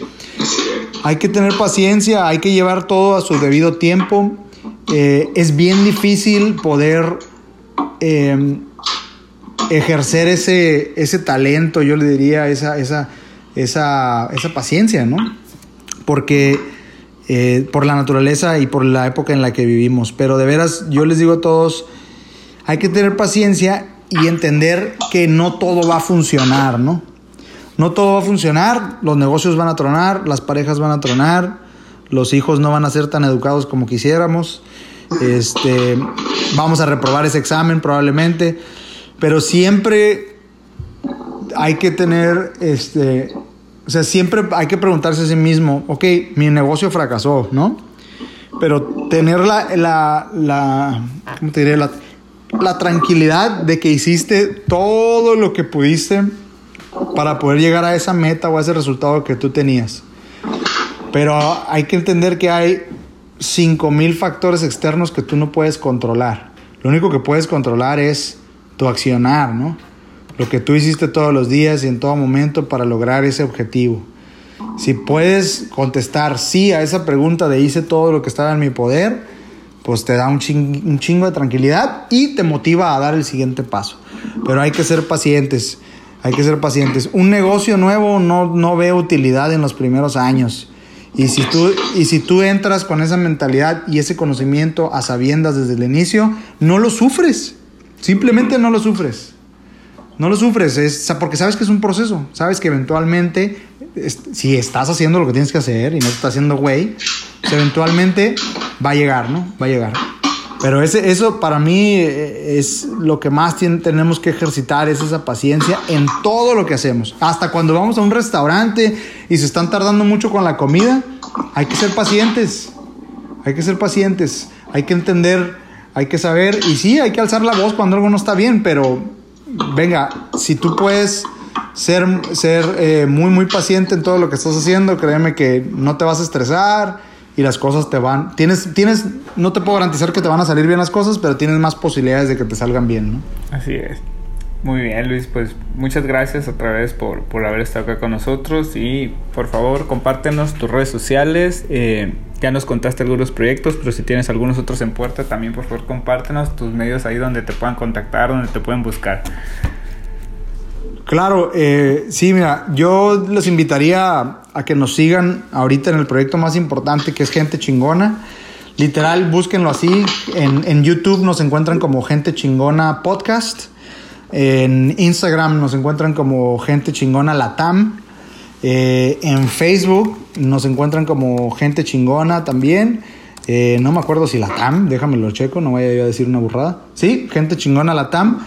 Hay que tener paciencia, hay que llevar todo a su debido tiempo. Eh, es bien difícil poder em, ejercer ese, ese talento, yo le diría, esa, esa, esa, esa paciencia, ¿no? Porque eh, por la naturaleza y por la época en la que vivimos. Pero de veras, yo les digo a todos, hay que tener paciencia y entender que no todo va a funcionar, ¿no? No todo va a funcionar, los negocios van a tronar, las parejas van a tronar, los hijos no van a ser tan educados como quisiéramos, este, vamos a reprobar ese examen probablemente, pero siempre hay que tener, este, o sea, siempre hay que preguntarse a sí mismo, ok, mi negocio fracasó, ¿no? Pero tener la, la, la ¿cómo te diré? La, la tranquilidad de que hiciste todo lo que pudiste para poder llegar a esa meta o a ese resultado que tú tenías. Pero hay que entender que hay 5000 factores externos que tú no puedes controlar. Lo único que puedes controlar es tu accionar, ¿no? Lo que tú hiciste todos los días y en todo momento para lograr ese objetivo. Si puedes contestar sí a esa pregunta de hice todo lo que estaba en mi poder, pues te da un, chingo de tranquilidad y te motiva a dar el siguiente paso. Pero hay que ser pacientes, hay que ser pacientes. Un negocio nuevo no, no ve utilidad en los primeros años. Y si, tú, y si tú entras con esa mentalidad y ese conocimiento a sabiendas desde el inicio, no lo sufres. Simplemente no lo sufres. No lo sufres, es, porque sabes que es un proceso. Sabes que eventualmente, si estás haciendo lo que tienes que hacer y no estás haciendo güey, pues eventualmente va a llegar, ¿no? Va a llegar. Pero ese, eso para mí eh, es lo que más tenemos que ejercitar, es esa paciencia en todo lo que hacemos. Hasta cuando vamos a un restaurante y se están tardando mucho con la comida, hay que ser pacientes. Hay que ser pacientes. Hay que entender, hay que saber. Y sí, hay que alzar la voz cuando algo no está bien, pero venga, si tú puedes ser, ser eh, muy, muy paciente en todo lo que estás haciendo, créeme que no te vas a estresar y las cosas te van. Tienes, tienes, no te puedo garantizar que te van a salir bien las cosas, pero tienes más posibilidades de que te salgan bien, ¿no? Así es. Muy bien, Luis, pues muchas gracias otra vez por, por haber estado acá con nosotros y por favor compártenos tus redes sociales. Eh, ya nos contaste algunos proyectos, pero si tienes algunos otros en puerta, también por favor compártenos tus medios ahí donde te puedan contactar, donde te pueden buscar. Claro, eh, sí, mira, yo les invitaría a, que nos sigan ahorita en el proyecto más importante que es Gente Chingona. Literal, búsquenlo así. En, YouTube nos encuentran como Gente Chingona Podcast. En Instagram nos encuentran como Gente Chingona Latam. Eh, en Facebook nos encuentran como Gente Chingona también. Eh, no me acuerdo si Latam, déjame lo checo, no vaya a decir una burrada. Sí, Gente Chingona Latam.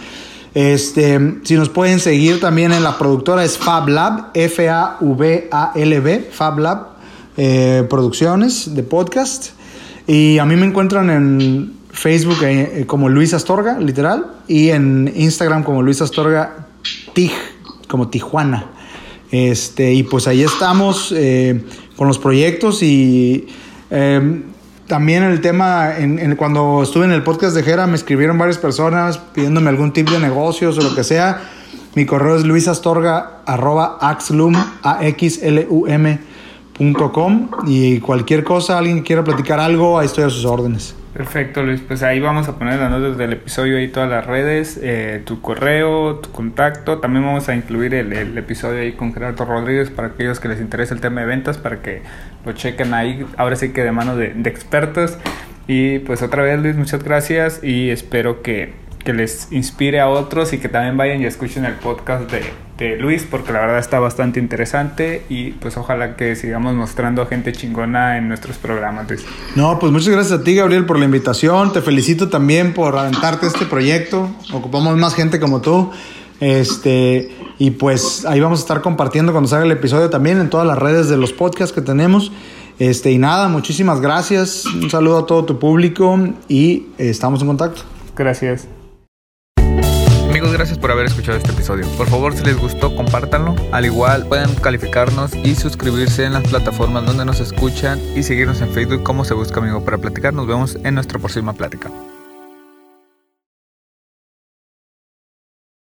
Este, si nos pueden seguir también en la productora es FabLab, F-A-V-A-L-B, FabLab eh, Producciones de podcast. Y a mí me encuentran en Facebook eh, como Luis Astorga, literal, y en Instagram como Luis Astorga Tij, como Tijuana. Este, y pues ahí estamos eh, con los proyectos y también el tema, en, cuando estuve en el podcast de Jera, me escribieron varias personas pidiéndome algún tip de negocios o lo que sea. Mi correo es luisastorga y cualquier cosa, alguien quiera platicar algo, ahí estoy a sus órdenes. Perfecto, Luis. Pues ahí vamos a poner las notas del episodio ahí todas las redes, eh, tu correo, tu contacto. También vamos a incluir el, episodio ahí con Gerardo Rodríguez para aquellos que les interese el tema de ventas, para que lo chequen ahí. Ahora sí que de mano de, de expertos. Y pues otra vez, Luis, muchas gracias y espero que, que les inspire a otros y que también vayan y escuchen el podcast de, de, Luis porque la verdad está bastante interesante y pues ojalá que sigamos mostrando a gente chingona en nuestros programas. Luis. No, pues muchas gracias a ti Gabriel por la invitación, te felicito también por aventarte este proyecto, ocupamos más gente como tú. Este, y pues ahí vamos a estar compartiendo cuando salga el episodio también en todas las redes de los podcasts que tenemos. Este, y nada, muchísimas gracias. Un saludo a todo tu público y eh, estamos en contacto. Gracias. Gracias por haber escuchado este episodio. Por favor, si les gustó, compártanlo. Al igual, pueden calificarnos y suscribirse en las plataformas donde nos escuchan y seguirnos en Facebook como Se Busca Amigo para platicar. Nos vemos en nuestra próxima plática.